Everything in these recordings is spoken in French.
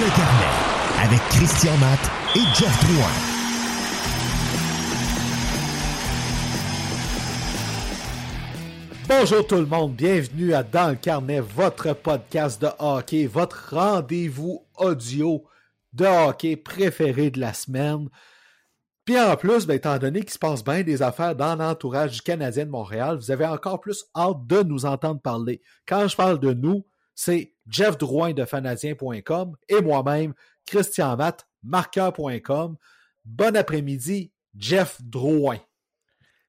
le carnet avec Christian Matt et Jeff Drouin. Bonjour tout le monde, bienvenue à Dans le carnet, votre podcast de hockey, votre rendez-vous audio de hockey préféré de la semaine. Puis en plus, ben, étant donné qu'il se passe bien des affaires dans l'entourage du Canadien de Montréal, vous avez encore plus hâte de nous entendre parler. Quand je parle de nous, c'est Jeff Drouin de fanadien.com et moi-même, Christian Matt, marqueur.com. Bon après-midi, Jeff Drouin.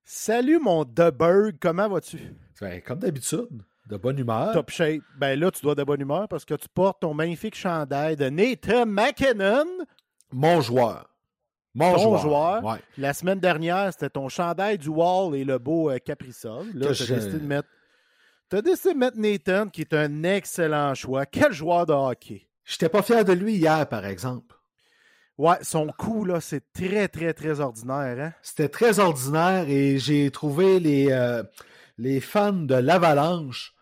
Salut mon Deberg, comment vas-tu? Ben, comme d'habitude, de bonne humeur. Top shape. Ben là, tu dois de bonne humeur parce que tu portes ton magnifique chandail de Nathan McKinnon. Mon joueur. Mon ton joueur. Ouais. La semaine dernière, c'était ton chandail du Wall et le beau euh, Caprisol. Là, décidé de mettre... as décidé de mettre Nathan, qui est un excellent choix. Quel joueur de hockey? J'étais pas fier de lui hier, par exemple. Ouais, son coup, là, c'est très, très, très ordinaire. Hein? C'était très ordinaire et j'ai trouvé les, euh, les fans de l'Avalanche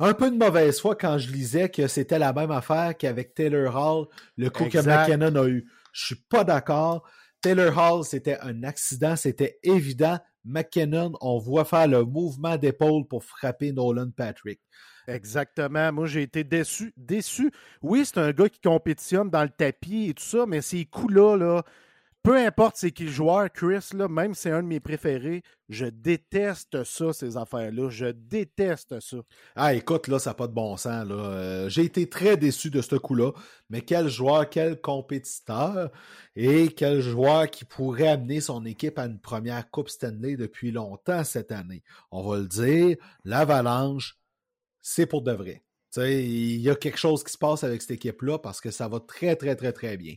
un peu de mauvaise foi quand je lisais que c'était la même affaire qu'avec Taylor Hall, le coup que McKinnon a eu. Je suis pas d'accord. Taylor Hall, c'était un accident, c'était évident. McKinnon, on voit faire le mouvement d'épaule pour frapper Nolan Patrick. Exactement. Moi, j'ai été déçu. déçu. Oui, c'est un gars qui compétitionne dans le tapis et tout ça, mais ces coups-là, là, peu importe c'est qui le joueur, Chris, même si c'est un de mes préférés, je déteste ça, ces affaires-là. Je déteste ça. Ah, écoute, là, ça n'a pas de bon sens. Là. Euh, j'ai été très déçu de ce coup-là. Mais quel joueur, quel compétiteur et quel joueur qui pourrait amener son équipe à une première Coupe Stanley depuis longtemps cette année. On va le dire, l'Avalanche, c'est pour de vrai. Il y a quelque chose qui se passe avec cette équipe-là parce que ça va très, très, très, très bien.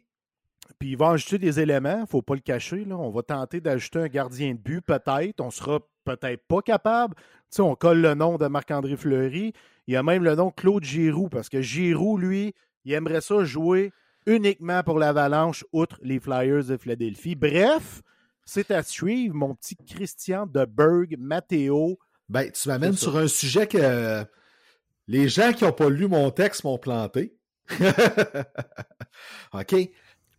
Puis il va ajouter des éléments, il ne faut pas le cacher. Là. On va tenter d'ajouter un gardien de but, peut-être. On sera peut-être pas capable. sais, on colle le nom de Marc-André Fleury. Il y a même le nom Claude Giroux, parce que Giroux, lui, il aimerait ça jouer uniquement pour l'Avalanche, outre les Flyers de Philadelphie. Bref, c'est à suivre, mon petit Christian de Berg, Matteo. Ben, tu m'amènes sur un sujet que les gens qui n'ont pas lu mon texte m'ont planté. OK?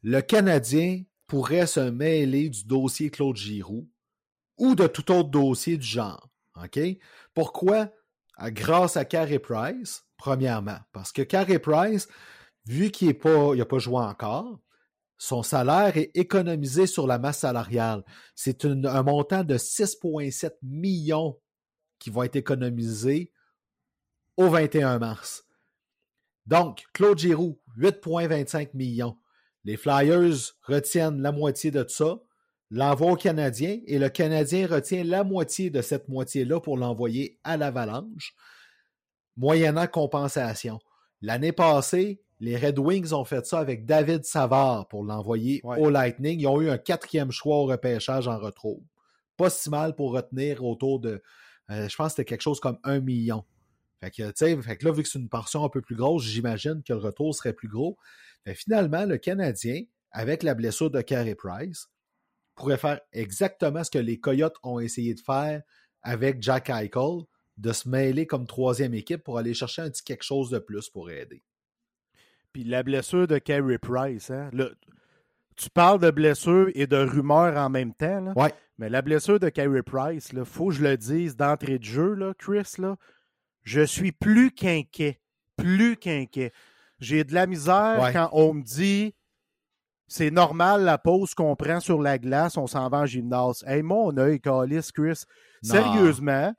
Le Canadien pourrait se mêler du dossier Claude Giroux ou de tout autre dossier du genre. Pourquoi? Ah, grâce à Carey Price, premièrement. Parce que Carey Price, vu qu'il n'a pas, pas joué encore, son salaire est économisé sur la masse salariale. C'est un montant de 6,7 millions qui va être économisé au 21 mars. Donc, Claude Giroux, 8,25 millions. Les Flyers retiennent la moitié de ça, l'envoient au Canadien et le Canadien retient la moitié de cette moitié-là pour l'envoyer à l'Avalanche, moyennant compensation. L'année passée, les Red Wings ont fait ça avec David Savard pour l'envoyer au Lightning. Ils ont eu un quatrième choix au repêchage en retrouve. Pas si mal pour retenir autour de, euh, je pense que c'était quelque chose comme un million. Fait que, fait que là, vu que c'est une portion un peu plus grosse, j'imagine que le retour serait plus gros. Mais finalement, le Canadien, avec la blessure de Carey Price, pourrait faire exactement ce que les Coyotes ont essayé de faire avec Jack Eichel, de se mêler comme troisième équipe pour aller chercher un petit quelque chose de plus pour aider. Puis la blessure de Carey Price, hein? tu parles de blessure et de rumeur en même temps. Là, ouais. Mais la blessure de Carey Price, il faut que je le dise d'entrée de jeu, là, Chris, là, je suis plus qu'inquiet. Plus qu'inquiet. J'ai de la misère quand on me dit c'est normal la pause qu'on prend sur la glace, on s'en va en gymnase. Hey, mon œil, Calis, Chris. Sérieusement,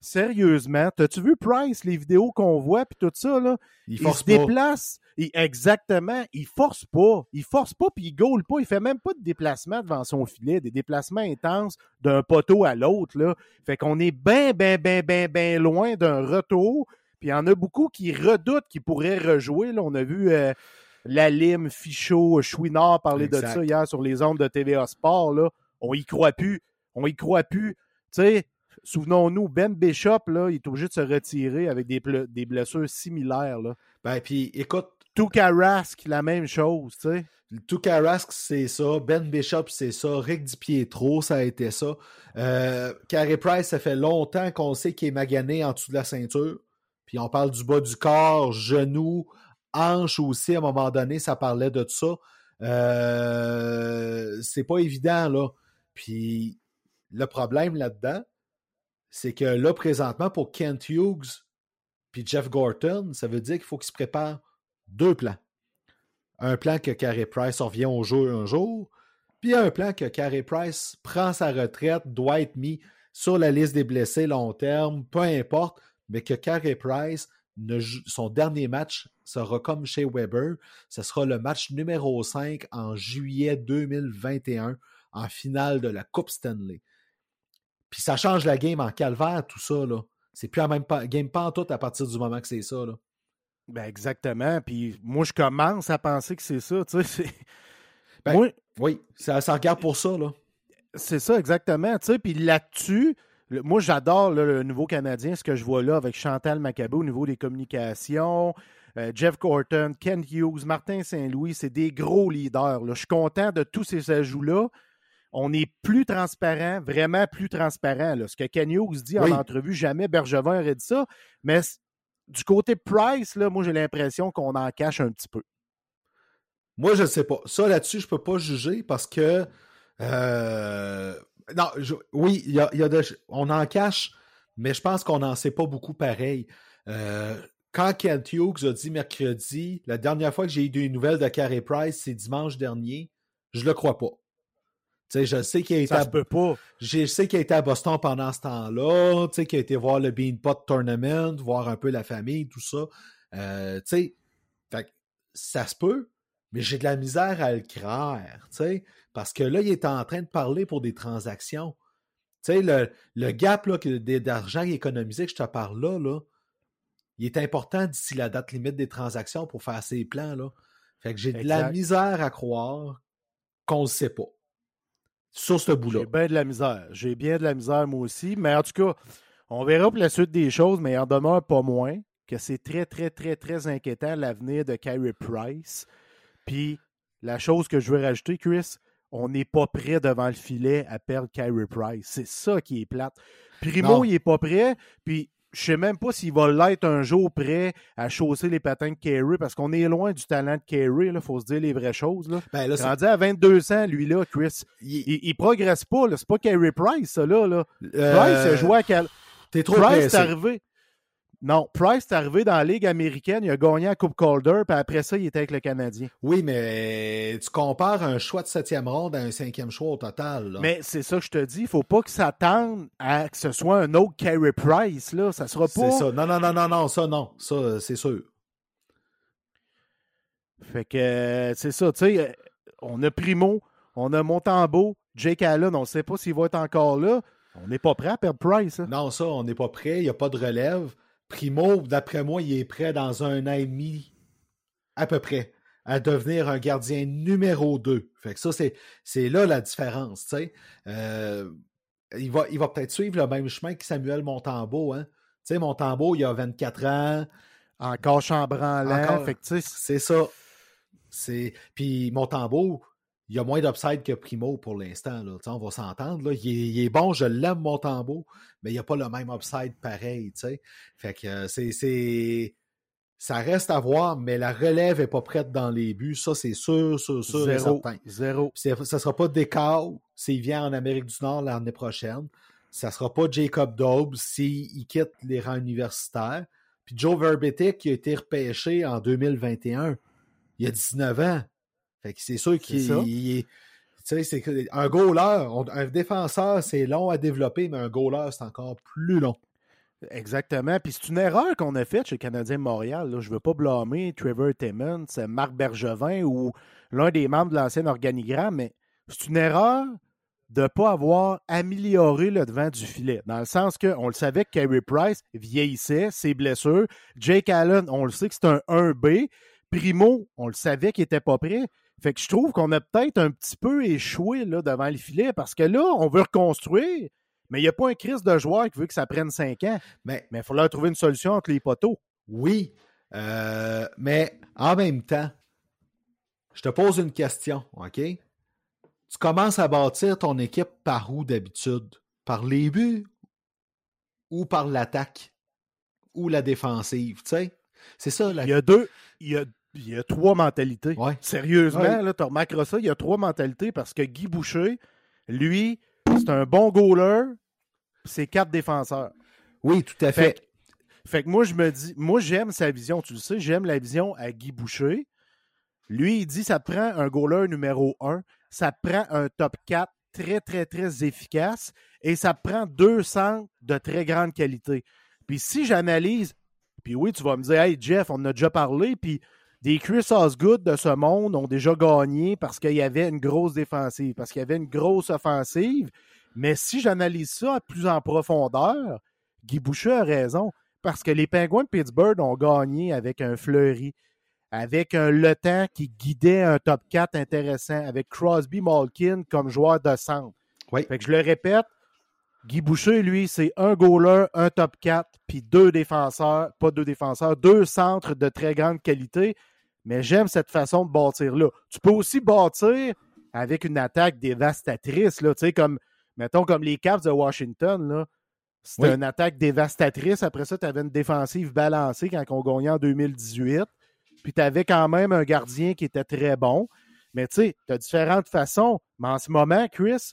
sérieusement, t'as-tu vu Price, les vidéos qu'on voit, puis tout ça, là? Il, se déplace. exactement. Il force pas. Il force pas, puis il gaule pas. Il fait même pas de déplacement devant son filet, des déplacements intenses d'un poteau à l'autre, là. Fait qu'on est bien, bien, bien, bien, bien loin d'un retour. Puis il y en a beaucoup qui redoutent qu'il pourrait rejouer. Là, on a vu euh, Lalim, Fichot, Chouinard parler de ça hier sur les ondes de TVA Sport. Là. On y croit plus. On y croit plus. Tu sais, souvenons-nous, Ben Bishop, là, il est obligé de se retirer avec des, des blessures similaires. Là. Ben, puis écoute. Rask, la même chose, tu sais. Rask, c'est ça. Ben Bishop, c'est ça. Rick DiPietro, ça a été ça. Euh, Carey Price, ça fait longtemps qu'on sait qu'il est magané en dessous de la ceinture. Puis on parle du bas du corps, genou, hanche aussi, à un moment donné, ça parlait de ça. Euh, c'est pas évident, là. Puis le problème là-dedans, c'est que là, présentement, pour Kent Hughes puis Jeff Gorton, ça veut dire qu'il faut qu'ils se préparent deux plans. Un plan que Carey Price revient au jeu un jour, puis un plan que Carey Price prend sa retraite, doit être mis sur la liste des blessés long terme, peu importe, mais que Carey Price, son dernier match sera comme chez Weber. Ce sera le match numéro 5 en juillet 2021 en finale de la Coupe Stanley. Puis ça change la game en calvaire, tout ça. là. C'est plus la même game pas en tout à partir du moment que c'est ça. Là. Ben exactement. Puis moi, je commence à penser que c'est ça. Tu sais, ben, Oui, ça, ça regarde pour ça. là. C'est ça, exactement. Tu sais, puis là-dessus, moi, j'adore le nouveau Canadien, ce que je vois là avec Chantal Macabou au niveau des communications. Euh, Jeff Corton, Ken Hughes, Martin Saint-Louis, c'est des gros leaders. Je suis content de tous ces ajouts-là. On est plus transparent, vraiment plus transparent. Ce que Ken Hughes dit en entrevue, jamais Bergevin aurait dit ça. Mais du côté Price, là, moi, j'ai l'impression qu'on en cache un petit peu. Moi, je ne sais pas. Ça, là-dessus, je ne peux pas juger parce que. Euh, non, oui, y a, on en cache, mais je pense qu'on n'en sait pas beaucoup pareil. Euh, quand Kent Hughes a dit mercredi, la dernière fois que j'ai eu des nouvelles de Carey Price, c'est dimanche dernier, je le crois pas. sais, je sais qu'il a été à... pas. Je sais qu'il a été à Boston pendant ce temps-là, qu'il a été voir le Beanpot Tournament, voir un peu la famille, tout ça. Euh, fait, ça se peut, mais j'ai de la misère à le croire, parce que là, il est en train de parler pour des transactions. le, le gap d'argent économisé que je te parle là, là il est important d'ici la date limite des transactions pour faire ces plans. Là. Fait que j'ai de la misère à croire qu'on ne sait pas. Sur ce bout-là. J'ai bien de la misère. J'ai bien de la misère, moi aussi. Mais en tout cas, on verra pour la suite des choses, mais il en demeure pas moins que c'est très, très, très, très inquiétant l'avenir de Kyrie Price. Puis, la chose que je veux rajouter, Chris, on n'est pas prêt devant le filet à perdre Kyrie Price. C'est ça qui est plate. Primo, il n'est pas prêt. Puis, je sais même pas s'il va l'être un jour prêt à chausser les patins de Kerry parce qu'on est loin du talent de Kerry. Il faut se dire les vraies choses. Là. Ben là, Rendu à 22 ans, lui, là, Chris, il, il, progresse pas. C'est pas Kerry Price, ça. Là, là. Euh... Price a joué à quel. T'es trop Price est arrivé. Non, Price est arrivé dans la Ligue américaine, il a gagné la Coupe Calder, puis après ça, il était avec le Canadien. Oui, mais tu compares un choix de septième ronde à un cinquième choix au total. Mais c'est ça que je te dis, il faut pas que ça tende à que ce soit un autre Carey Price, là. Ça sera pas. C'est ça. Non, non, non, non, non, ça, non. Ça, c'est sûr. Fait que, c'est ça, tu sais, euh, on a Primo, on a Montembeau, Jake Allen, on ne sait pas s'il va être encore là. On n'est pas prêt à perdre Price. Hein? Non, ça, on n'est pas prêt. Il n'y a pas de relève. Primo, d'après moi, il est prêt dans un an et demi, à peu près, à devenir un gardien numéro 2. Fait que ça, c'est, là la différence, tu sais. Euh, il va, il va peut-être suivre le même chemin que Samuel Montembeau, hein. Tu sais, Montembeau, il a 24 ans. Encore chambranlant. C'est ça. C'est... Puis Montembeau, il y a moins d'upside que Primo pour l'instant. On va s'entendre. Il, est bon, je l'aime, mon tambour, mais il n'y a pas le même upside pareil. Fait que euh, c'est. Ça reste à voir, mais la relève n'est pas prête dans les buts. Ça, c'est sûr, sûr, sûr zéro, certain. Zéro. Ça ne sera pas Descartes s'il vient en Amérique du Nord l'année prochaine. Ça ne sera pas Jacob Dobbs s'il quitte les rangs universitaires. Puis Joe Verbetic qui a été repêché en 2021. Il a 19 ans. Fait que c'est sûr qu'il est. Tu sais, un goaler, un défenseur, c'est long à développer, mais un goaler, c'est encore plus long. Exactement. Puis c'est une erreur qu'on a faite chez le Canadien Montréal. Je ne veux pas blâmer Trevor Timmons, Marc Bergevin ou l'un des membres de l'ancien organigramme, mais c'est une erreur de ne pas avoir amélioré le devant du filet. Dans le sens qu'on le savait que Carey Price vieillissait, ses blessures. Jake Allen, on le sait que c'est un 1B. Primo, on le savait qu'il n'était pas prêt. Fait que je trouve qu'on a peut-être un petit peu échoué là, devant le filet parce que là, on veut reconstruire, mais il n'y a pas un crise de joueur qui veut que ça prenne cinq ans. Mais il faut leur trouver une solution entre les poteaux. Oui, euh, mais en même temps, je te pose une question, OK? Tu commences à bâtir ton équipe par où d'habitude? Par les buts ou par l'attaque ou la défensive, tu sais? C'est ça. Il y a deux, il y a Il y a trois mentalités. Ouais. Sérieusement, Ouais. là, tu remarqueras ça, il y a trois mentalités parce que Guy Boucher, lui, c'est un bon goaler, c'est quatre défenseurs. Oui, tout à Fait fait. que, fait que moi, je me dis, moi, j'aime sa vision, tu le sais, j'aime la vision à Guy Boucher. Lui, il dit ça te prend un goaler numéro un, ça te prend un top 4 très, très, très efficace et ça te prend deux centres de très grande qualité. Puis si j'analyse, puis oui, tu vas me dire, hey Jeff, on en a déjà parlé, puis des Chris Osgood de ce monde ont déjà gagné parce qu'il y avait une grosse défensive, parce qu'il y avait une grosse offensive. Mais si j'analyse ça plus en profondeur, Guy Boucher a raison. Parce que les Penguins de Pittsburgh ont gagné avec un Fleury, avec un Le Temps qui guidait un top 4 intéressant, avec Crosby Malkin comme joueur de centre. Oui. Fait que je le répète, Guy Boucher, lui, c'est un goaler, un top 4, puis deux défenseurs, pas deux défenseurs, deux centres de très grande qualité. Mais j'aime cette façon de bâtir-là. Tu peux aussi bâtir avec une attaque dévastatrice, là, comme, mettons, comme les Caps de Washington, là. C'était Oui. une attaque dévastatrice. Après ça, tu avais une défensive balancée quand on gagnait en 2018. Puis tu avais quand même un gardien qui était très bon. Mais tu sais, tu as différentes façons. Mais en ce moment, Chris,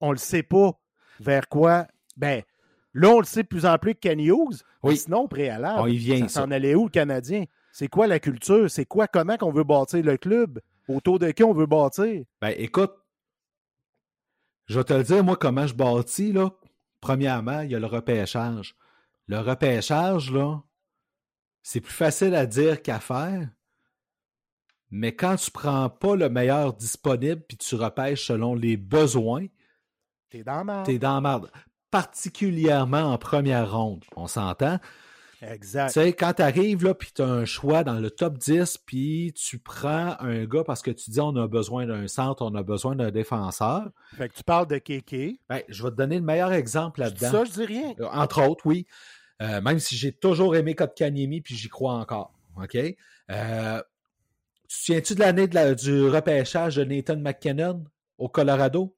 on le sait pas vers quoi? Ben, là, on le sait de plus en plus que Kenny Hughes. Oui. Mais sinon, préalable, On y vient, ça ça. s'en allait où, le Canadien? C'est quoi la culture? C'est quoi, comment qu'on veut bâtir le club? Autour de qui on veut bâtir? Ben, écoute, je vais te le dire, moi, comment je bâtis, là. Premièrement, il y a le repêchage. Le repêchage, là, c'est plus facile à dire qu'à faire. Mais quand tu prends pas le meilleur disponible puis tu repêches selon les besoins, T'es dans ma. t'es dans la merde. Particulièrement en première ronde. On s'entend? Tu Exact. sais, quand tu arrives là, puis tu as un choix dans le top 10, puis tu prends un gars parce que tu dis on a besoin d'un centre, on a besoin d'un défenseur, Fait que tu parles de Kéké. ben, je vais te donner le meilleur exemple là-dedans. ça, je dis rien. Euh, Entre autres, oui. Euh, même si j'ai toujours aimé Kotkaniemi, puis j'y crois encore. OK? Euh, tu te souviens-tu de l'année la- du repêchage de Nathan McKinnon au Colorado?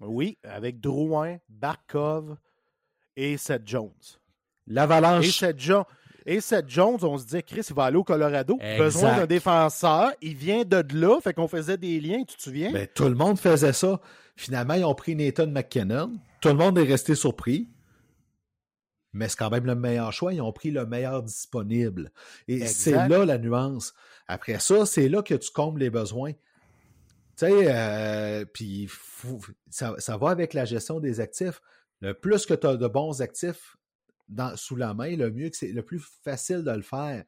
Oui, avec Drouin, Barkov et Seth Jones. Et L'Avalanche. Seth, Jo- et Seth Jones, on se disait, Chris, il va aller au Colorado. Exact. Besoin d'un défenseur. Il vient de là. Fait qu'on faisait des liens, tu te souviens? Ben, tout le monde faisait ça. Finalement, ils ont pris Nathan McKinnon. Tout le monde est resté surpris. Mais c'est quand même le meilleur choix. Ils ont pris le meilleur disponible. Et c'est là la nuance. Après ça, c'est là que tu combles les besoins. Tu sais, euh, puis ça, ça va avec la gestion des actifs. Le plus que tu as de bons actifs dans, sous la main, le mieux que c'est le plus facile de le faire.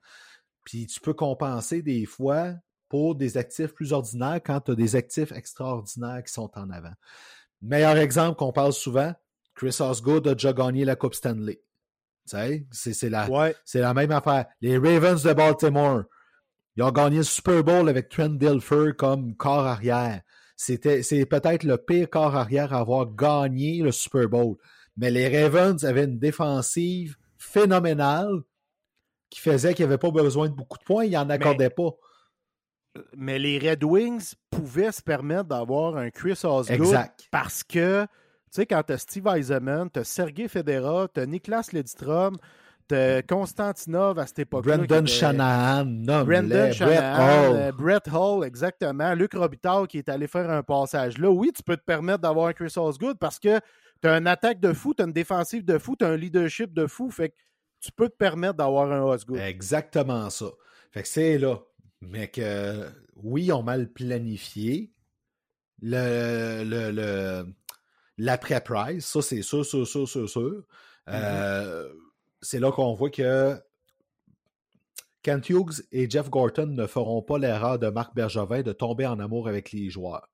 Puis tu peux compenser des fois pour des actifs plus ordinaires quand tu as des actifs extraordinaires qui sont en avant. Meilleur exemple qu'on parle souvent, Chris Osgood a déjà gagné la Coupe Stanley. Tu sais, c'est c'est la, Ouais. c'est la même affaire. Les Ravens de Baltimore, ils ont gagné le Super Bowl avec Trent Dilfer comme corps arrière. C'était, c'est peut-être le pire corps arrière à avoir gagné le Super Bowl. Mais les Ravens avaient une défensive phénoménale qui faisait qu'il n'y avait pas besoin de beaucoup de points. Ils n'en accordaient pas. Mais les Red Wings pouvaient se permettre d'avoir un Chris Osgood Exact. parce que, tu sais, quand tu as Steve Eisenman, tu as Sergei Federa, tu as Niklas Lidstrom, as Konstantinov à cette époque-là. qui Brendan était- Shanahan, nomme Brendan Brett Shanahan, Hall. euh, Brett Hall, exactement. Luc Robitaille qui est allé faire un passage là. Oui, tu peux te permettre d'avoir un Chris Osgood parce que tu as une attaque de fou, tu as une défensive de fou, tu as un leadership de fou. Fait que tu peux te permettre d'avoir un Osgood. Exactement ça. Fait que c'est là. Mais que oui, ils ont mal planifié le, le, le- l'après-price. Ça, c'est sûr, sûr, sûr, sûr, sûr. Euh, c'est là qu'on voit que Kent Hughes et Jeff Gorton ne feront pas l'erreur de Marc Bergevin de tomber en amour avec les joueurs.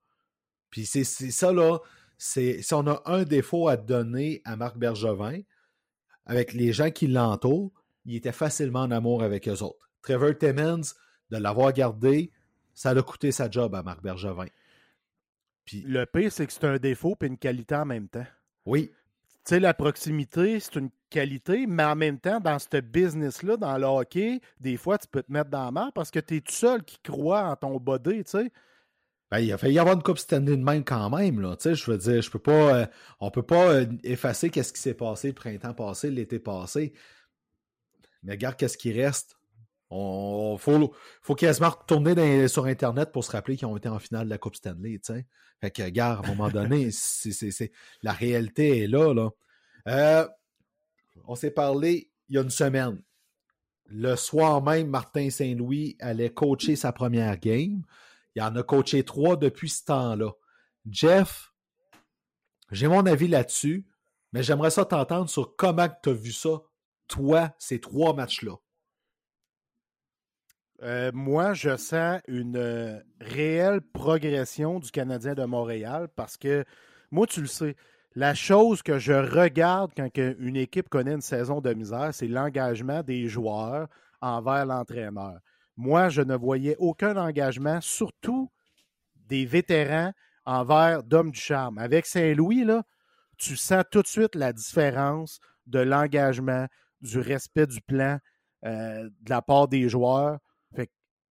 Puis c'est, ça, là. C'est, si on a un défaut à donner à Marc Bergevin, avec les gens qui l'entourent, il était facilement en amour avec eux autres. Trevor Timmons, de l'avoir gardé, ça a coûté sa job à Marc Bergevin. Puis, Le pire, c'est que c'est un défaut et une qualité en même temps. oui, la proximité, c'est une qualité, mais en même temps, dans ce business-là, dans le hockey, des fois, tu peux te mettre dans la mer parce que tu es tout seul qui croit en ton body, ben, il a y avoir une coupe Stanley de même quand même. Là. Tu Je veux dire, je peux pas, euh, on peut pas euh, effacer qu'est-ce qui s'est passé le printemps passé, l'été passé. Mais regarde qu'est-ce qui reste. On faut, faut quasiment retourner sur Internet pour se rappeler qu'ils ont été en finale de la Coupe Stanley, tu sais. Fait que, gars, à un moment donné, c'est, la réalité est là, là. Euh, on s'est parlé il y a une semaine. Le soir même, Martin Saint-Louis allait coacher sa première game. Il en a coaché trois depuis ce temps-là. Jeff, j'ai mon avis là-dessus, mais j'aimerais ça t'entendre sur comment tu as vu ça, toi, ces trois matchs-là. Euh, moi, je sens une euh, réelle progression du Canadien de Montréal parce que, moi, tu le sais, la chose que je regarde quand une équipe connaît une saison de misère, c'est l'engagement des joueurs envers l'entraîneur. Moi, je ne voyais aucun engagement, surtout des vétérans envers Dom Ducharme. Avec Saint-Louis, là, tu sens tout de suite la différence de l'engagement, du respect du plan euh, de la part des joueurs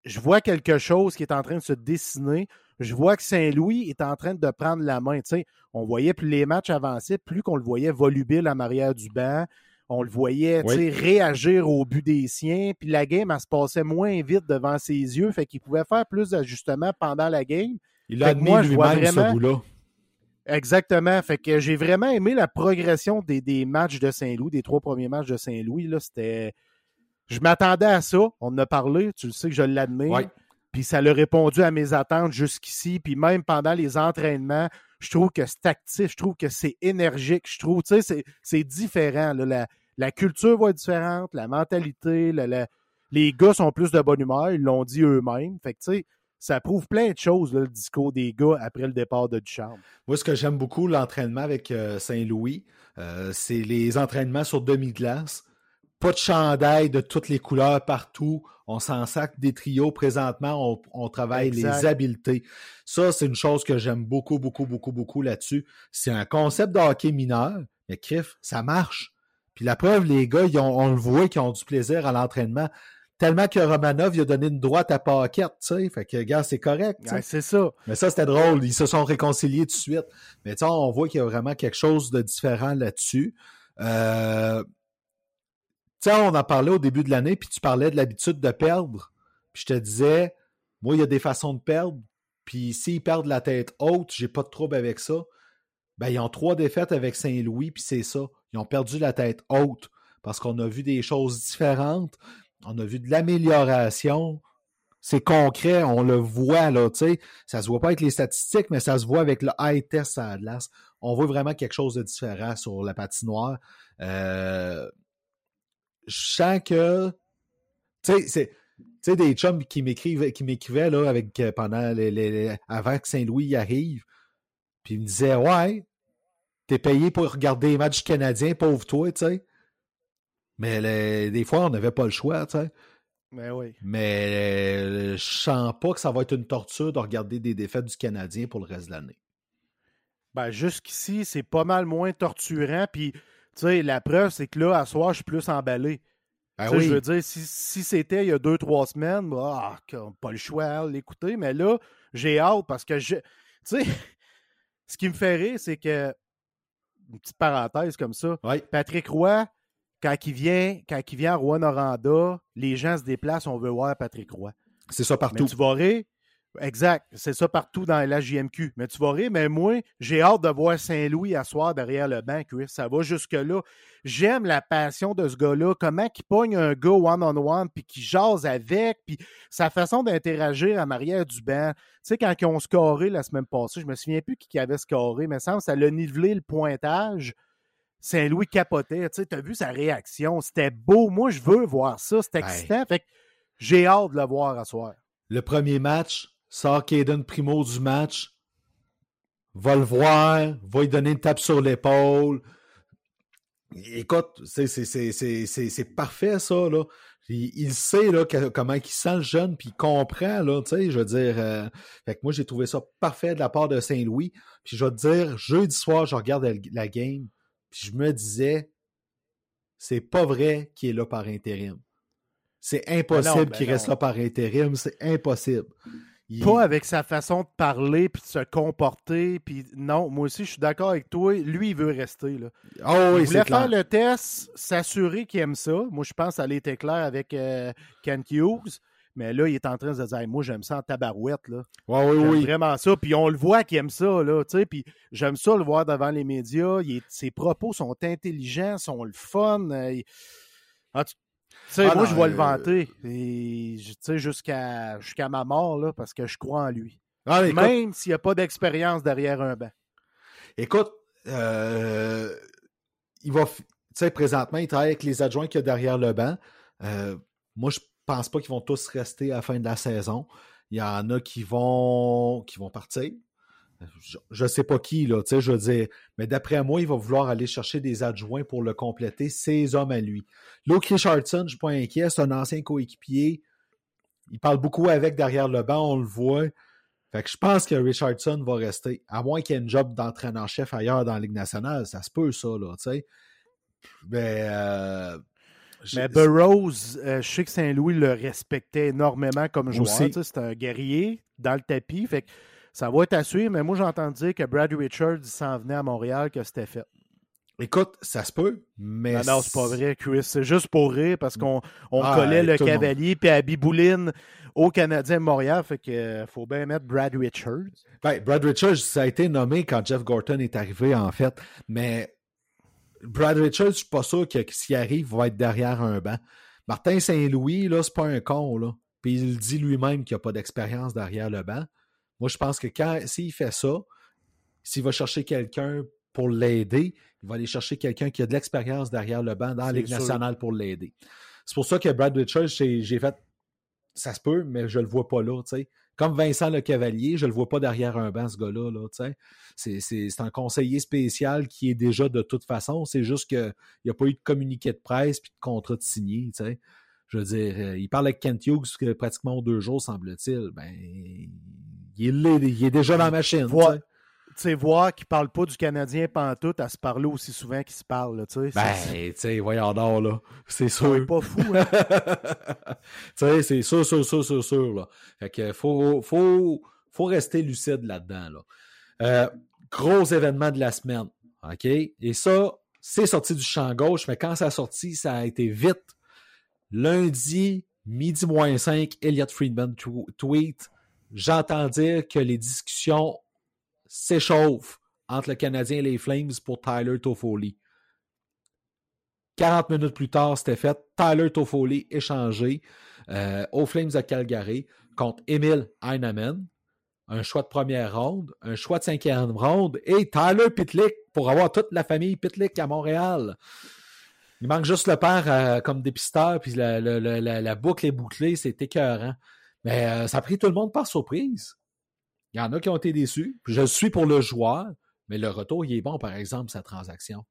je vois quelque chose qui est en train de se dessiner. Je vois que Saint-Louis est en train de prendre la main. on voyait plus les matchs avançaient, plus qu'on le voyait volubile à arrière du banc. On le voyait réagir au but des siens. Puis la game, elle se passait moins vite devant ses yeux. Fait qu'il pouvait faire plus d'ajustements pendant la game. Il a admis moi, je vois vraiment... ce là Exactement. Fait que j'ai vraiment aimé la progression des, des matchs de Saint-Louis, des trois premiers matchs de Saint-Louis. C'était je m'attendais à ça. On en a parlé. Tu le sais que je l'admets. Puis ça a répondu à mes attentes jusqu'ici. Puis même pendant les entraînements, je trouve que c'est actif, je trouve que c'est énergique, je trouve, tu sais, c'est différent. La, culture va être différente, la mentalité, les gars sont plus de bonne humeur, ils l'ont dit eux-mêmes. Fait que, tu sais, ça prouve plein de choses, le discours des gars après le départ de Duchamp. Moi, ce que j'aime beaucoup, l'entraînement avec euh, Saint-Louis, euh, c'est les entraînements sur demi-glace pas de chandail de toutes les couleurs partout. On s'en sac des trios. Présentement, on, travaille les habiletés. Ça, c'est une chose que j'aime beaucoup, beaucoup, beaucoup, beaucoup là-dessus. C'est un concept de hockey mineur, mais Criff, ça marche. Puis la preuve, les gars, on le voit qu'ils ont du plaisir à l'entraînement. Tellement que Romanov il a donné une droite à Paquette, tu sais. Fait que, gars, c'est correct. c'est ça. Mais ça, c'était drôle. Ils se sont réconciliés tout de suite. Mais tu on voit qu'il y a vraiment quelque chose de différent là-dessus. Euh, on en parlait au début de l'année, puis tu parlais de l'habitude de perdre. Puis je te disais, moi, il y a des façons de perdre. Puis s'ils perdent la tête haute, j'ai pas de trouble avec ça. Ben, ils ont trois défaites avec Saint-Louis, puis c'est ça. Ils ont perdu la tête haute parce qu'on a vu des choses différentes. On a vu de l'amélioration. C'est concret, on le voit, là, tu sais. Ça se voit pas avec les statistiques, mais ça se voit avec le high test à Atlas. On voit vraiment quelque chose de différent sur la patinoire. Euh, je sens que. Tu sais, c'est. des chums qui m'écrivent, qui m'écrivaient là avec euh, pendant les, avant que Saint-Louis arrive, puis ils me disaient Ouais, t'es payé pour regarder les matchs canadiens, pauvre toi, tu sais. Mais des fois, on n'avait pas le choix, tu sais. Mais oui. Mais euh, je sens pas que ça va être une torture de regarder des défaites du Canadien pour le reste de l'année. Ben, jusqu'ici, c'est pas mal moins torturant. Puis tu sais, la preuve, c'est que là, à soir, je suis plus emballé. Ben Je veux dire, si, c'était il y a deux, trois semaines, bah, pas le choix l'écouter, mais là, j'ai hâte parce que je. Tu sais, ce qui me fait rire, c'est que. Une petite parenthèse comme ça. Patrick Roy, quand il vient, quand il vient à Rouen-Noranda, les gens se déplacent, on veut voir Patrick Roy. C'est ça partout. Mais tu vas rire, Exact. C'est ça partout dans la JMQ. Mais tu vas rire, mais moi, j'ai hâte de voir Saint-Louis asseoir derrière le banc, Chris. Ça va jusque-là. J'aime la passion de ce gars-là, comment il pogne un gars one-on-one, puis qu'il jase avec, puis sa façon d'interagir à Maria du banc. Tu sais, quand ils ont scoré la semaine passée, je me souviens plus qui avait scoré, mais ça ça l'a nivelé le pointage. Saint-Louis capotait. Tu sais, as vu sa réaction? C'était beau. Moi, je veux voir ça. C'est excitant. Fait que j'ai hâte de le voir asseoir. Le premier match, sort Caden Primo du match, va le voir, va lui donner une tape sur l'épaule. Écoute, c'est parfait ça, là. Il, sait là, comment il sent le jeune, puis il comprend, là, tu sais, je veux dire. Euh, fait que moi, j'ai trouvé ça parfait de la part de Saint-Louis. Puis je vais te dire, jeudi soir, je regarde la, game, puis je me disais, c'est pas vrai qu'il est là par intérim. C'est impossible ben qu'il reste là par intérim, c'est impossible il- Pas avec sa façon de parler puis de se comporter. Puis non, moi aussi, je suis d'accord avec toi. Lui, il veut rester. Là. Oui, il voulait clair. faire le test, s'assurer qu'il aime ça. Moi, je pense que ça allait clair avec euh, Ken Hughes. Mais là, il est en train de se dire Hey, Moi, j'aime ça en tabarouette. Là. Ouais, oui, oui. vraiment ça. Puis on le voit qu'il aime ça. Là, puis j'aime ça le voir devant les médias. Il est- ses propos sont intelligents, sont le fun. euh, il- En tout- sais, Ah moi, non, je vais le euh, vanter. Et, jusqu'à jusqu'à ma mort, là, parce que je crois en lui. Ah, Même s'il n'y a pas d'expérience derrière un banc. écoute, euh, il va. Tu sais, présentement, il travaille avec les adjoints qu'il y a derrière le banc. Euh, moi, je pense pas qu'ils vont tous rester à la fin de la saison. Il y en a qui vont qui vont partir. Je, je sais pas qui, là, tu sais, je veux dire. Mais d'après moi, il va vouloir aller chercher des adjoints pour le compléter, ses hommes à lui. Luke Richardson, je suis pas inquiet, c'est un ancien coéquipier. Il parle beaucoup avec derrière le banc, on le voit. Fait que je pense que Richardson va rester. À moins qu'il y ait une job d'entraîneur-chef ailleurs dans la Ligue nationale. Ça se peut, ça, là, tu sais. Mais. euh, Mais Burroughs, euh, je sais que Saint-Louis le respectait énormément comme joueur. Aussi. tu sais, C'est un guerrier dans le tapis. Fait que ça va être à suivre. Mais moi, j'entends dire que Brad Richards s'en venait à Montréal, que c'était fait. Écoute, ça se peut, mais. Non, non, c'est pas vrai, Chris. C'est juste pour rire parce qu'on on Ah, collait le cavalier puis à Bibouline au Canadien de Montréal. Fait que euh, faut bien mettre Brad Richards. Ben, Brad Richards, ça a été nommé quand Jeff Gorton est arrivé, en fait. Mais Brad Richards, je suis pas sûr que s'il arrive, il va être derrière un banc. Martin Saint-Louis, là, c'est pas un con, là. Puis il dit lui-même qu'il n'a pas d'expérience derrière le banc. Moi, je pense que quand s'il fait ça, s'il va chercher quelqu'un pour l'aider, il va aller chercher quelqu'un qui a de l'expérience derrière le banc dans la sûr. nationale pour l'aider. C'est pour ça que Brad Richards, j'ai fait ça se peut, mais je le vois pas là, tu sais. Comme Vincent Le Cavalier, je le vois pas derrière un banc, ce gars-là, là, tu sais. C'est- un conseiller spécial qui est déjà de toute façon. C'est juste qu'il n'y a pas eu de communiqué de presse puis de contrat de signé, tu sais. Je veux dire, euh, il parle avec Kent Hughes que pratiquement deux jours, semble-t-il. Ben, il est, il est déjà dans la machine, tu Voi- sais. Voir qu'il parle pas du Canadien pantoute à se parler aussi souvent qu'il se parle. là, tu sais. C'est- Ben, tu sais, voyons donc, là. C'est c'est sûr. pas fou. hein. tu sais, c'est sûr, sûr, sûr, sûr, sûr, là. Fait que faut, faut, faut rester lucide là-dedans, là. Euh, gros événement de la semaine, OK? Et ça, c'est sorti du champ gauche, mais quand ça a sorti, ça a été vite. Lundi, midi moins 5, Elliot Friedman tw- tweet. J'entends dire que les discussions s'échauffent entre le Canadien et les Flames pour Tyler Toffoli. 40 minutes plus tard, c'était fait. Tyler Toffoli échangé euh, aux Flames de Calgary contre Emil Heinemann. Un choix de première ronde, un choix de cinquième ronde et Tyler Pitlick pour avoir toute la famille Pitlick à Montréal. Il manque juste le père euh, comme dépisteur, puis la, la- boucle est bouclée, c'est écœurant. Mais euh, ça a pris tout le monde par surprise. Il y en a qui ont été déçus. Je suis pour le joueur, mais le retour, il est bon, par exemple, sa transaction.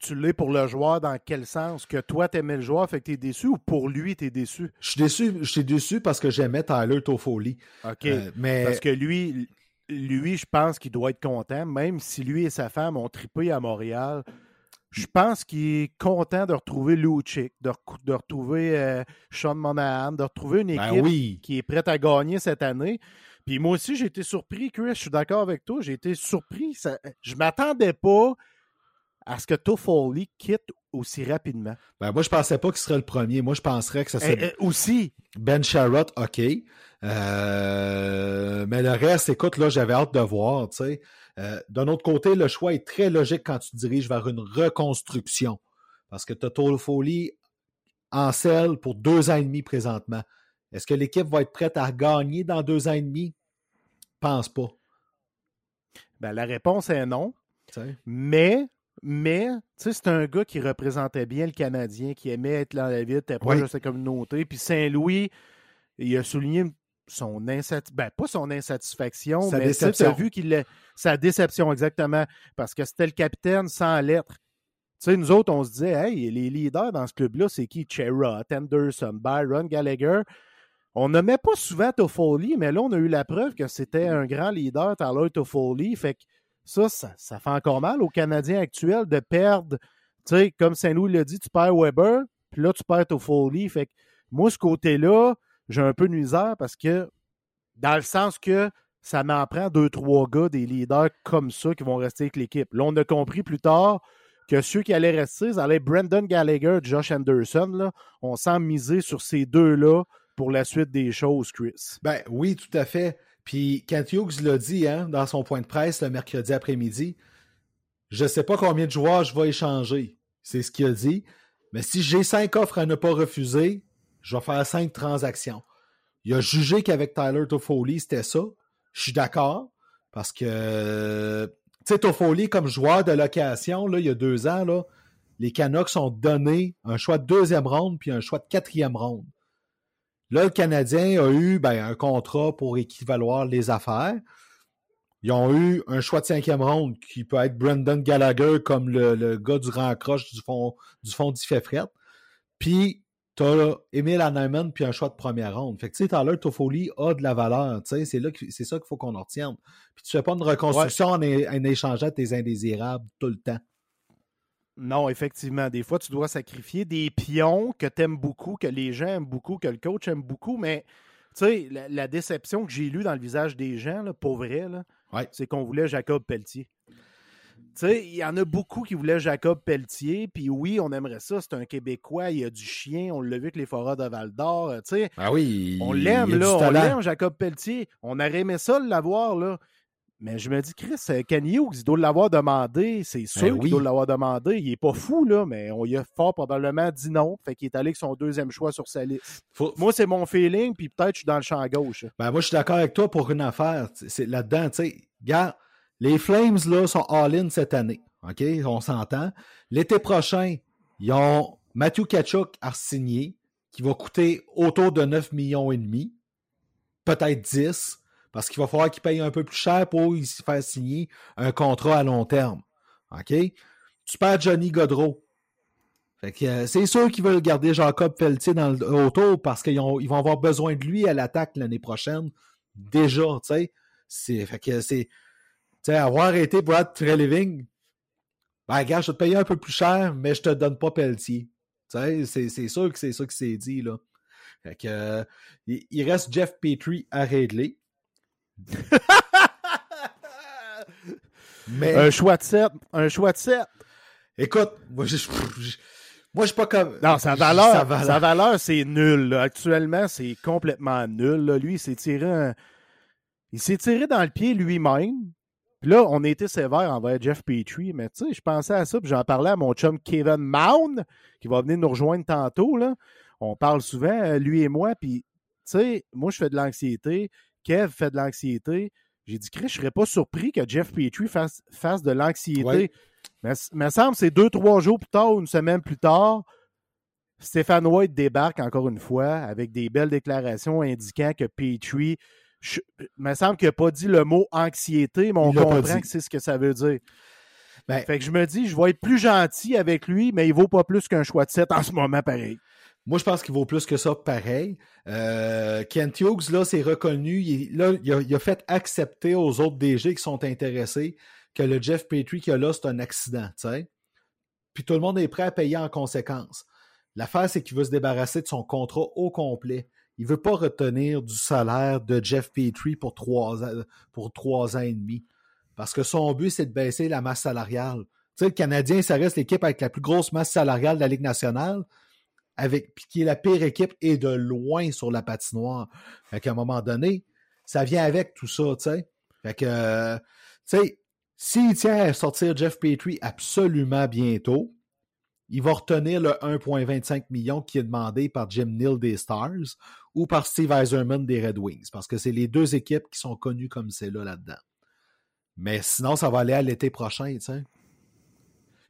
tu l'es pour le joueur dans quel sens? Que toi, t'aimais le joueur, fait que t'es déçu ou pour lui, t'es déçu? Je suis déçu, je suis déçu parce que j'aimais Tyler Toffoli. OK. Euh, mais Parce que lui, lui, je pense qu'il doit être content, même si lui et sa femme ont trippé à Montréal. Je pense qu'il est content de retrouver Lucic, de, rec- de retrouver euh, Sean Monahan, de retrouver une équipe ben oui. qui est prête à gagner cette année. Puis moi aussi, j'ai été surpris, Chris, je suis d'accord avec toi, j'ai été surpris. Ça- je m'attendais pas à ce que Toffoli quitte aussi rapidement. Ben moi, je pensais pas qu'il serait le premier. Moi, je penserais que ça serait Eh, eh, aussi, Ben Sherrod, OK. Euh, mais le reste, écoute, là, j'avais hâte de voir, tu sais. Euh, D'un autre côté, le choix est très logique quand tu te diriges vers une reconstruction. Parce que tu as Toffoli en selle pour deux ans et demi présentement. Est-ce que l'équipe va être prête à gagner dans deux ans et demi? Pense pas. ben, la réponse est non. Mais, mais, tu sais, c'est un gars qui représentait bien le Canadien, qui aimait être dans la ville, était proche Oui. de sa communauté. Puis Saint-Louis, il a souligné son insatisfaction, ben, pas son insatisfaction, Sa mais déception. t'as vu qu'il l'a- sa déception, exactement, parce que c'était le capitaine sans lettre. Tu sais, nous autres, on se disait, hey, les leaders dans ce club-là, c'est qui? Chera, Anderson, Byron, Gallagher. On nommait pas souvent Toffoli, mais là, on a eu la preuve que c'était un grand leader, Tyler Toffoli. Fait que ça, ça, ça fait encore mal aux Canadiens actuels de perdre. Tu sais, comme Saint-Louis l'a dit, tu perds Weber, puis là, tu perds Toffoli. Fait que moi, ce côté-là, j'ai un peu de misère parce que Dans le sens que ça m'en prend deux, trois gars, des leaders comme ça qui vont rester avec l'équipe. Là, on a compris plus tard que ceux qui allaient rester, ça allait Brandon Gallagher, Josh Anderson. On sent miser sur ces deux-là pour la suite des choses, Chris. Ben oui, tout à fait. Puis Kent Hughes l'a dit hein, dans son point de presse le mercredi après-midi. Je ne sais pas combien de joueurs je vais échanger. C'est ce qu'il a dit. Mais si j'ai cinq offres à ne pas refuser, je vais faire cinq transactions. Il a jugé qu'avec Tyler Toffoli, c'était ça. Je suis d'accord. Parce que tu sais, Toffoli, comme joueur de location, là, il y a deux ans, là, les Canucks ont donné un choix de deuxième ronde puis un choix de quatrième ronde. Là, le Canadien a eu ben, un contrat pour équivaloir les affaires. Ils ont eu un choix de cinquième ronde qui peut être Brendan Gallagher comme le, gars du rancroche du fond du fond d'Ifefret. Puis tu as Emile Hanneman puis un choix de première ronde. Fait que tu sais, Tyler Toffoli a de la valeur. C'est là c'est ça qu'il faut qu'on en retienne. Puis tu fais pas une reconstruction en, en, échangeant tes indésirables tout le temps. Non, effectivement. Des fois, tu dois sacrifier des pions que tu aimes beaucoup, que les gens aiment beaucoup, que le coach aime beaucoup, mais tu sais, la, déception que j'ai lue dans le visage des gens, là, pour vrai, c'est qu'on voulait Jacob Pelletier. Tu sais, il y en a beaucoup qui voulaient Jacob Pelletier, puis oui, on aimerait ça, c'est un Québécois, il y a du chien, on l'a vu avec les forats de Val d'Or, tu sais. Ah oui, on l'aime, là, on l'aime, Jacob Pelletier. On aurait aimé ça l'avoir, là. Mais je me dis, Chris, euh, Kenny Hughes, il doit l'avoir demandé. C'est ben sûr qu'il doit l'avoir demandé. Il est pas fou, là, mais on a fort probablement dit non. Fait qu'il est allé avec son deuxième choix sur sa liste. Moi, c'est mon feeling, puis peut-être je suis dans le champ gauche. Ben, moi, je suis d'accord avec toi pour une affaire. C'est là-dedans, tu sais. Regarde, les Flames, là, sont all-in cette année. OK? On s'entend. L'été prochain, ils ont Matthew Kachuk à signer, qui va coûter autour de 9 millions et demi. Peut-être 10 parce qu'il va falloir qu'il paye un peu plus cher pour se faire signer un contrat à long terme. OK? Tu perds Johnny Godreau. Euh, c'est sûr qu'ils veulent garder Jacob Pelletier dans le autour parce qu'ils ils vont avoir besoin de lui à l'attaque l'année prochaine. Déjà, tu sais. Fait que c'est. Tu sais, avoir été pour être très living, ben, gars, je vais te payer un peu plus cher, mais je te donne pas Pelletier. Tu sais, c'est sûr que c'est ça qui s'est dit, là. Fait que, euh, il reste Jeff Petrie à régler. Mais... Un choix de 7. Un choix de 7. Écoute, moi, je, moi, je suis pas comme. Non, sa valeur, sa valeur, c'est nul. Actuellement, c'est complètement nul. Lui, il s'est tiré Il s'est tiré dans le pied lui-même. Puis là, on a été sévère envers Jeff Petrie, mais tu sais, je pensais à ça, puis j'en parlais à mon chum Kevin Mound, qui va venir nous rejoindre tantôt. Là. On parle souvent, euh, lui et moi, puis tu sais, moi, je fais de l'anxiété. Kev fait de l'anxiété. J'ai dit, Chris, je serais pas surpris que Jeff Petrie fasse, fasse de l'anxiété. Mais, me semble c'est deux, trois jours plus tard ou une semaine plus tard, Stéphane White débarque encore une fois avec des belles déclarations indiquant que Petrie, il me semble qu'il n'a pas dit le mot anxiété, mais on comprend que c'est ce que ça veut dire. Ben fait que je me dis, je vais être plus gentil avec lui, mais il vaut pas plus qu'un choix de 7 en ce moment, pareil. Moi, je pense qu'il vaut plus que ça, pareil. Euh, Kent Hughes, là, c'est reconnu. Il, là, il a, fait accepter aux autres DG qui sont intéressés que le Jeff Petrie qu'il a là, c'est un accident, tu sais. Puis tout le monde est prêt à payer en conséquence. L'affaire, c'est qu'il veut se débarrasser de son contrat au complet. Il veut pas retenir du salaire de Jeff Petrie pour trois, pour trois ans et demi. Parce que son but, c'est de baisser la masse salariale. Tu sais, le Canadien, ça reste l'équipe avec la plus grosse masse salariale de la Ligue nationale avec puis qui est la pire équipe et de loin sur la patinoire. Fait qu'à un moment donné, ça vient avec tout ça, tu. Fait que, tu sais, s'il tient à sortir Jeff Petrie absolument bientôt, il va retenir le 1,25 million qui est demandé par Jim Neal des Stars ou par Steve Eiserman des Red Wings, parce que c'est les deux équipes qui sont connues comme c'est là là-dedans. Mais sinon, ça va aller à l'été prochain, tu sais.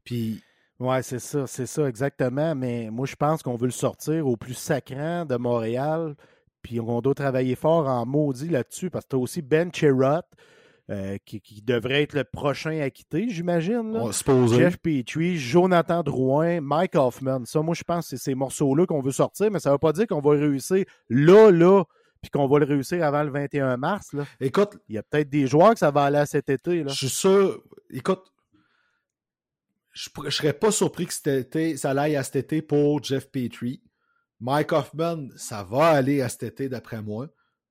Puis oui, c'est ça, c'est ça, exactement. Mais moi, je pense qu'on veut le sortir au plus sacrant de Montréal. Puis on doit travailler fort en maudit là-dessus parce que tu as aussi Ben Cherrott euh, qui, devrait être le prochain à quitter, j'imagine. Jeff Petrie, Jonathan Drouin, Mike Hoffman. Ça, moi, je pense que c'est ces morceaux-là qu'on veut sortir, mais ça ne veut pas dire qu'on va réussir là, là, puis qu'on va le réussir avant le 21 mars. Là. Écoute, il y a peut-être des joueurs que ça va aller à cet été. Là. Je suis sûr. Écoute, je ne serais pas surpris que cet ça aille à cet été pour Jeff Petrie. Mike Hoffman, ça va aller à cet été d'après moi.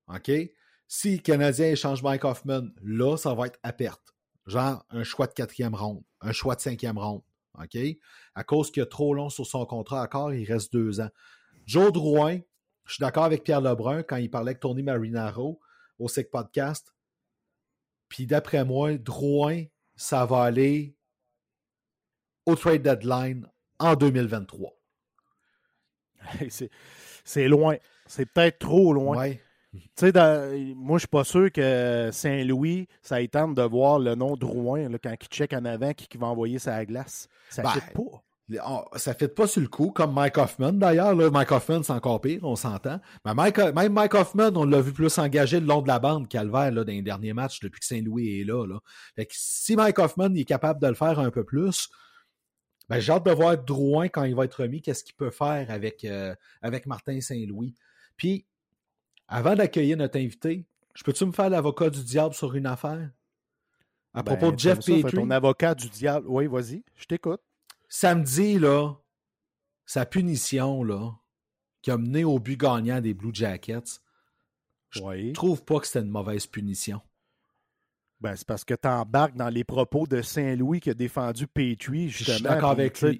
OK? Si le Canadien échange Mike Hoffman, là, ça va être à perte. Genre un choix de quatrième ronde, un choix de cinquième ronde. OK? À cause qu'il a trop long sur son contrat encore, il reste deux ans. Joe Drouin, je suis d'accord avec Pierre Lebrun quand il parlait avec Tony Marinaro au SIC Podcast. Puis d'après moi, Drouin, ça va aller au trade deadline en 2023. C'est loin. C'est peut-être trop loin. Ouais. Tu sais, moi, je suis pas sûr que Saint-Louis, ça y tente de voir le nom Drouin là, quand il check en avant qui, qui va envoyer sa glace. Ça ne Ben, fit pas. Ça ne fait pas sur le coup, comme Mike Hoffman d'ailleurs. Mike Hoffman, c'est encore pire, on s'entend. Mais Mike- même Mike Hoffman, on l'a vu plus engagé le long de la bande là, dans les derniers matchs depuis que Saint-Louis est là. là. Fait que si Mike Hoffman est capable de le faire un peu plus, ben, j'ai hâte de voir Drouin quand il va être remis, qu'est-ce qu'il peut faire avec, euh, avec Martin Saint-Louis. Puis, avant d'accueillir notre invité, je peux-tu me faire l'avocat du diable sur une affaire? À Ben, propos de Jeff ça, Petrie. ton avocat du diable. Oui, vas-y, je t'écoute. Samedi, là, sa punition, là, qui a mené au but gagnant des Blue Jackets, je Oui. trouve pas que c'était une mauvaise punition. Ben, c'est parce que tu embarques dans les propos de Saint-Louis qui a défendu Petrie, suis justement. d'accord puis, avec tu sais, lui.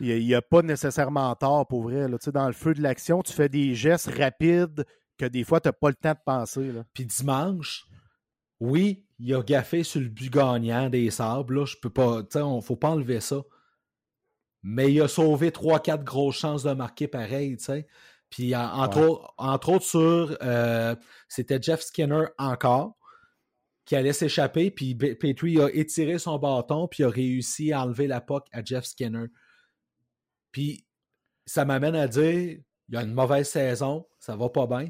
Il n'y a, pas nécessairement tort pour vrai. Là. Tu sais, Dans le feu de l'action, tu fais des gestes rapides que des fois, tu n'as pas le temps de penser. Là. Puis dimanche, oui, il a gaffé sur le but gagnant des sables, là, je peux pas, tu sais, on faut pas enlever ça. Mais il a sauvé 3-4 grosses chances de marquer pareil, tu sais. Puis en- entre, Ouais. autres, entre autres sur, euh, c'était Jeff Skinner encore, qui allait s'échapper, puis Petrie a étiré son bâton, puis a réussi à enlever la POC à Jeff Skinner. Puis ça m'amène à dire, il y a une mauvaise saison, ça va pas bien,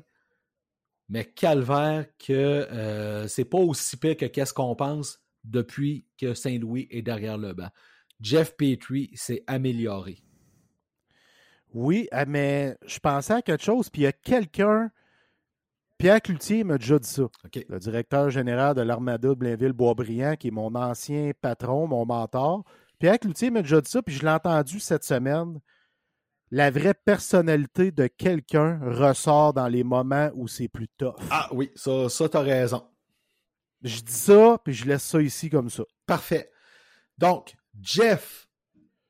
mais calvaire que euh, c'est pas aussi pire que qu'est-ce qu'on pense depuis que Saint-Louis est derrière le banc. Jeff Petrie s'est amélioré. Oui, ah, mais je pensais à quelque chose, puis il y a quelqu'un. Pierre Cloutier m'a déjà dit ça. Le directeur général de l'Armada de Blainville-Boisbriand, qui est mon ancien patron, mon mentor. Pierre Cloutier m'a déjà dit ça, puis je l'ai entendu cette semaine. La vraie personnalité de quelqu'un ressort dans les moments où c'est plus tough. Ah oui, ça, ça t'as raison. Je dis ça, puis je laisse ça ici comme ça. Parfait. Donc, Jeff,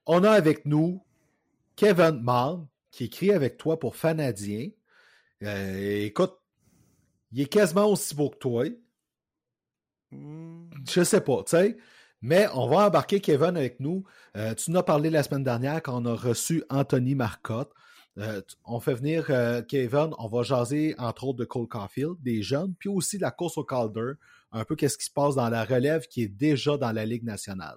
on a avec nous Kevin Mann, qui écrit avec toi pour Fanadien. Euh, écoute, il est quasiment aussi beau que toi. Je sais pas, tu sais. Mais on va embarquer Kevin avec nous. Euh, tu nous as parlé la semaine dernière quand on a reçu Anthony Marcotte. Euh, on fait venir euh, Kevin, on va jaser entre autres de Cole Caulfield, des jeunes, puis aussi de la course au Calder, un peu qu'est-ce qui se passe dans la relève qui est déjà dans la Ligue nationale.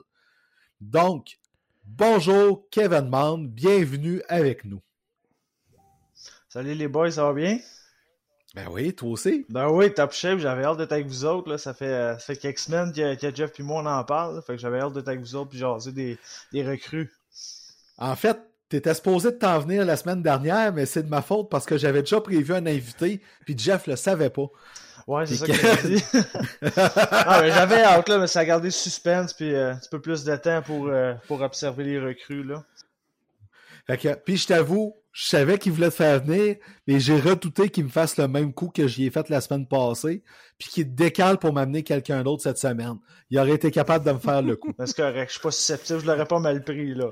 Donc, bonjour Kevin Mann, bienvenue avec nous. Salut les boys, ça va bien? Ben oui, toi aussi. Ben oui, top shape, j'avais hâte d'être avec vous autres. Là. Ça, fait, euh, ça fait quelques semaines que, que Jeff et moi on en parle. là. Fait que j'avais hâte d'être avec vous autres puis jaser des, des recrues. En fait, t'étais supposé de t'en venir la semaine dernière, mais c'est de ma faute parce que j'avais déjà prévu un invité, puis Jeff le savait pas. Ouais, c'est ça que j'ai dit. ah, j'avais hâte là, mais ça a gardé le suspense puis euh, un petit peu plus de temps pour, euh, pour observer les recrues là. Fait que, puis je t'avoue, je savais qu'il voulait te faire venir, mais j'ai redouté qu'il me fasse le même coup que j'y ai fait la semaine passée, puis qu'il décale pour m'amener quelqu'un d'autre cette semaine. Il aurait été capable de me faire le coup. C'est correct, je suis pas susceptible, je l'aurais pas mal pris là.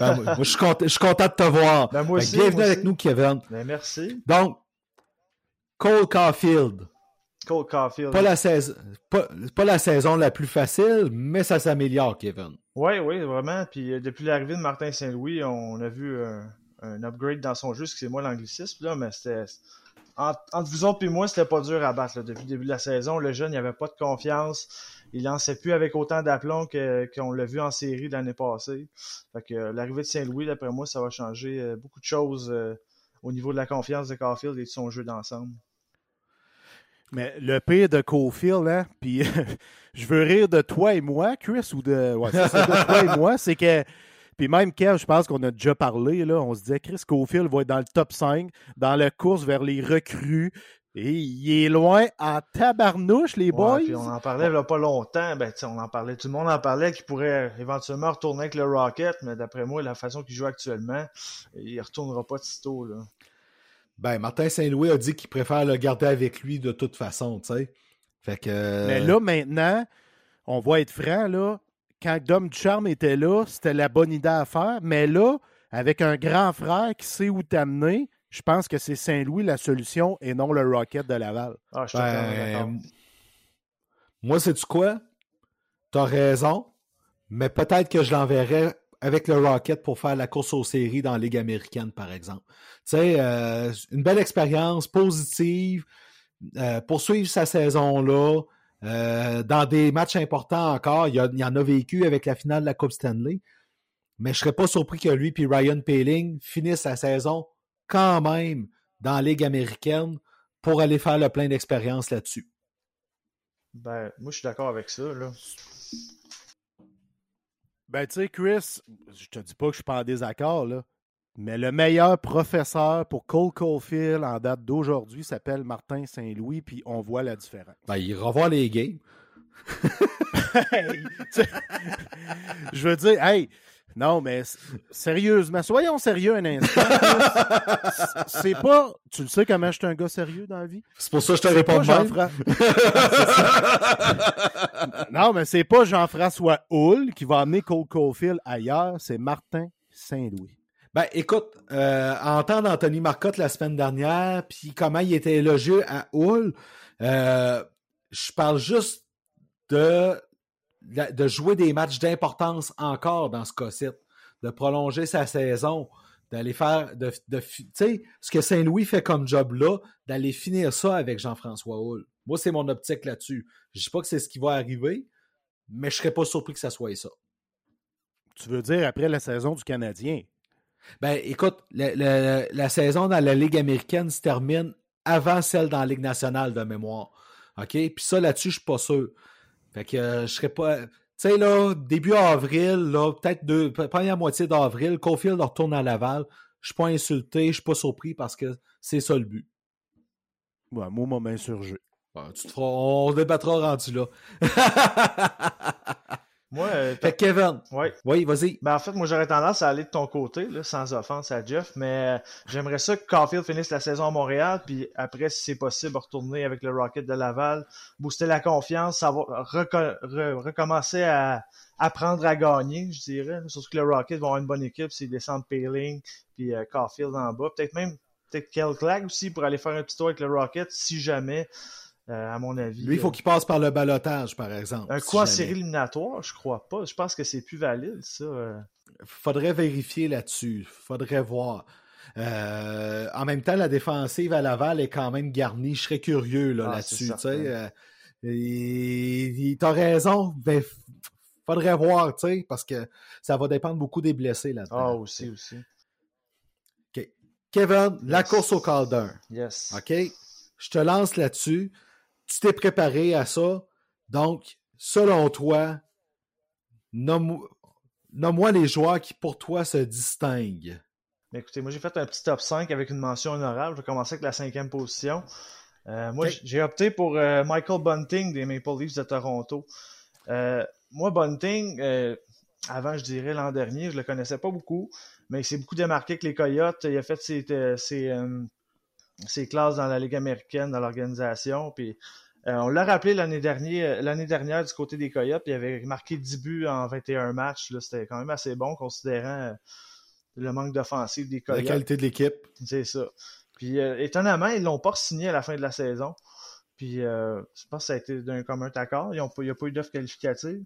Ben, moi, moi, je, suis content, je suis content de te voir. Ben, moi aussi, bienvenue moi avec aussi. nous, Kevin. Ben merci. Donc, Cole Caulfield. Cole Caulfield. Pas la, saison, pas, pas la saison la plus facile, mais ça s'améliore, Kevin. Oui, oui, vraiment. Puis euh, depuis l'arrivée de Martin Saint-Louis, on a vu euh, un upgrade dans son jeu, c'est moi l'anglicisme, là, mais c'était. Entre, vous autres et moi, c'était pas dur à battre depuis le début de la saison. Le jeune, il avait pas de confiance. Il lançait plus avec autant d'aplomb qu'on l'a vu en série l'année passée. Fait que euh, l'arrivée de Saint-Louis, d'après moi, ça va changer euh, beaucoup de choses euh, au niveau de la confiance de Caulfield et de son jeu d'ensemble. Mais le pire de Cofield, hein, puis je veux rire de toi et moi, Chris, ou de. Ouais, de toi et moi, c'est que. Puis même Kev, je pense qu'on a déjà parlé, là, on se disait Chris Cofield va être dans le top 5, dans la course vers les recrues. Et il est loin en tabarnouche, les Ouais, boys. puis on en parlait il y a pas longtemps. Ben, on en parlait, tout le monde en parlait qu'il pourrait éventuellement retourner avec le Rocket, mais d'après moi, la façon qu'il joue actuellement, il retournera pas de sitôt. Là. Ben, Martin Saint-Louis a dit qu'il préfère le garder avec lui de toute façon, tu sais. Fait que. Mais là, maintenant, on va être franc, là. Quand Dom Ducharme était là, c'était la bonne idée à faire. Mais là, avec un grand frère qui sait où t'amener, je pense que c'est Saint-Louis la solution et non le Rocket de Laval. Ah, je. Ben, moi, sais-tu quoi? T'as raison, mais peut-être que je l'enverrais avec le Rocket pour faire la course aux séries dans la Ligue américaine, par exemple. Tu sais, euh, une belle expérience positive, euh, poursuivre sa saison-là, euh, dans des matchs importants encore. Il, y a- il y en a vécu avec la finale de la Coupe Stanley. Mais je serais pas surpris que lui et Ryan Paling finissent sa saison quand même dans la Ligue américaine pour aller faire le plein d'expérience là-dessus. Ben, moi, je suis d'accord avec ça, là. Ben, tu sais, Chris, je te dis pas que je suis pas en désaccord, là. Mais le meilleur professeur pour Cole Caulfield en date d'aujourd'hui s'appelle Martin Saint-Louis, puis on voit la différence. Ben, il revoit les games. Hey, je veux dire, hey, non, mais sérieusement, soyons sérieux un instant. C'est pas. Tu le sais comment je suis un gars sérieux dans la vie? C'est pour ça que je te réponds pas non, mais c'est pas Jean-François Hull qui va amener Cole Caulfield ailleurs, c'est Martin Saint-Louis. Ben, écoute, euh, entendre Anthony Marcotte la semaine dernière, puis comment il était élogieux à Hull, euh, je parle juste de, de jouer des matchs d'importance encore dans ce cas-ci, de prolonger sa saison, d'aller faire, de, tu sais, ce que Saint-Louis fait comme job là, d'aller finir ça avec Jean-François Hull. Moi, c'est mon optique là-dessus. Je dis pas que c'est ce qui va arriver, mais je serais pas surpris que ça soit ça. Tu veux dire après la saison du Canadien? Ben, écoute, la, saison dans la Ligue américaine se termine avant celle dans la Ligue nationale de mémoire. OK? Puis ça, là-dessus, je suis pas sûr. Fait que euh, je serais pas. Tu sais, là, début avril, là, peut-être deux, première moitié d'avril, Caulfield retourne à Laval. Je suis pas insulté, je suis pas surpris parce que c'est ça le but. Ouais, moi, m'a m'insurgé. Ben, tu te feras, on débattra rendu là. Moi, euh, fait Kevin, ouais. oui, vas-y. Ben, en fait, moi, j'aurais tendance à aller de ton côté, là, sans offense à Jeff, mais euh, j'aimerais ça que Caulfield finisse la saison à Montréal, puis après, si c'est possible, retourner avec le Rocket de Laval, booster la confiance, savoir, reco- re- recommencer à apprendre à gagner, je dirais. Surtout que le Rocket va avoir une bonne équipe s'ils descendent Paling, puis euh, Caulfield en bas. Peut-être même, peut-être Kel Clag aussi pour aller faire un petit tour avec le Rocket, si jamais, à mon avis. Lui, il faut euh, qu'il passe par le balotage, par exemple. un jamais. série éliminatoire, je crois pas. Je pense que c'est plus valide, ça. euh. faudrait vérifier là-dessus. Faudrait voir. Euh, en même temps, la défensive à Laval est quand même garnie. Je serais curieux là, Ah, là-dessus. sais. certain. Euh, et- T'as raison. mais f- faudrait voir, tu sais, parce que ça va dépendre beaucoup des blessés Ah, là-dedans. aussi, aussi. OK. Kevin, la course au Calder. Yes. OK? Je te lance là-dessus. Tu t'es préparé à ça. Donc, selon toi, nomme- nomme-moi les joueurs qui, pour toi, se distinguent. Mais Écoutez, moi j'ai fait un petit top 5 avec une mention honorable. Je vais commencer avec la cinquième position. Euh, moi, j'ai opté pour euh, Michael Bunting des Maple Leafs de Toronto. Euh, moi, Bunting, avant, je dirais l'an dernier, je le connaissais pas beaucoup, mais il s'est beaucoup démarqué avec les Coyotes. Il a fait ses, ses, ses classes dans la Ligue américaine, dans l'organisation. Puis euh, on l'a rappelé l'année dernière, l'année dernière du côté des Coyotes, il avait marqué 10 buts en 21 matchs. là. C'était quand même assez bon, considérant euh, le manque d'offensive des La Coyotes. qualité de l'équipe. C'est ça. Puis euh, étonnamment, ils l'ont pas signé à la fin de la saison. Puis euh, je pense que ça a été d'un commun accord. Ils ont pas- il n'y a pas eu d'offre qualificative.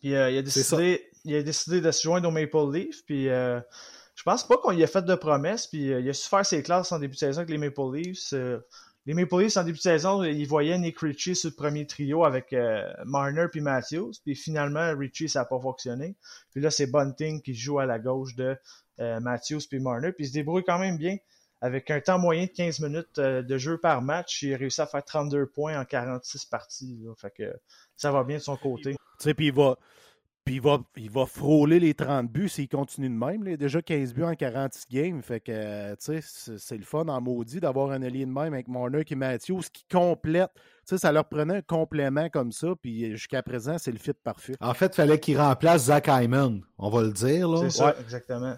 Puis euh, il, a décidé, il a décidé de se joindre au Maple Leaf. Puis euh, je pense pas qu'on lui a fait de promesses. Puis euh, il a su faire ses classes en début de saison avec les Maple Leafs. Euh, les Maple Leafs, en début de saison, ils voyaient Nick Ritchie sur le premier trio avec euh, Marner puis Matthews. Puis finalement, Ritchie, ça n'a pas fonctionné. Puis là, c'est Bunting qui joue à la gauche de Matthews puis Marner. Puis il se débrouille quand même bien. Avec un temps moyen de 15 minutes de jeu par match, il a réussi à faire 32 points en 46 parties. Fait que ça va bien de son côté. Tu sais, puis il va, puis il va, il va frôler les 30 buts s'il continue de même. là. Il a déjà 15 buts en 46 games. Fait que, euh, tu sais, c'est- le fun en maudit d'avoir un allié de même avec Marner et Matthews qui complète. Tu sais, ça leur prenait un complément comme ça. Puis jusqu'à présent, c'est le fit parfait. En fait, il fallait qu'il remplace Zach Hyman. On va le dire, là. C'est ça, Ouais. exactement.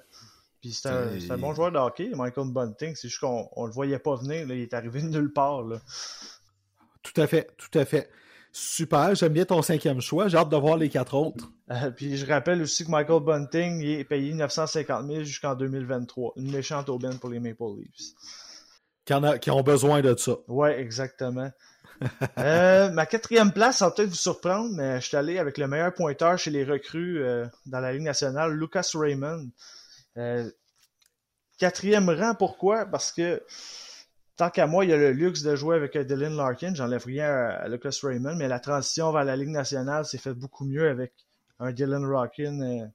Puis c'est un, bon joueur de hockey, Michael Bunting. C'est juste qu'on on le voyait pas venir. Là. Il est arrivé de nulle part. Là. Tout à fait, tout à fait. Super, j'aime bien ton cinquième choix. J'ai hâte de voir les quatre autres. Euh, puis je rappelle aussi que Michael Bunting est payé 950 000 jusqu'en 2023. Une méchante aubaine pour les Maple Leafs. Qui, en a- qui ont besoin de ça. Ouais, exactement. Euh, ma quatrième place, ça va peut-être vous surprendre, mais je suis allé avec le meilleur pointeur chez les recrues euh, dans la Ligue nationale, Lucas Raymond. Quatrième rang, pourquoi? Parce que tant qu'à moi, il y a le luxe de jouer avec euh, Dylan Larkin. J'enlève rien à, Lucas Raymond, mais la transition vers la Ligue nationale s'est faite beaucoup mieux avec un Dylan Larkin euh,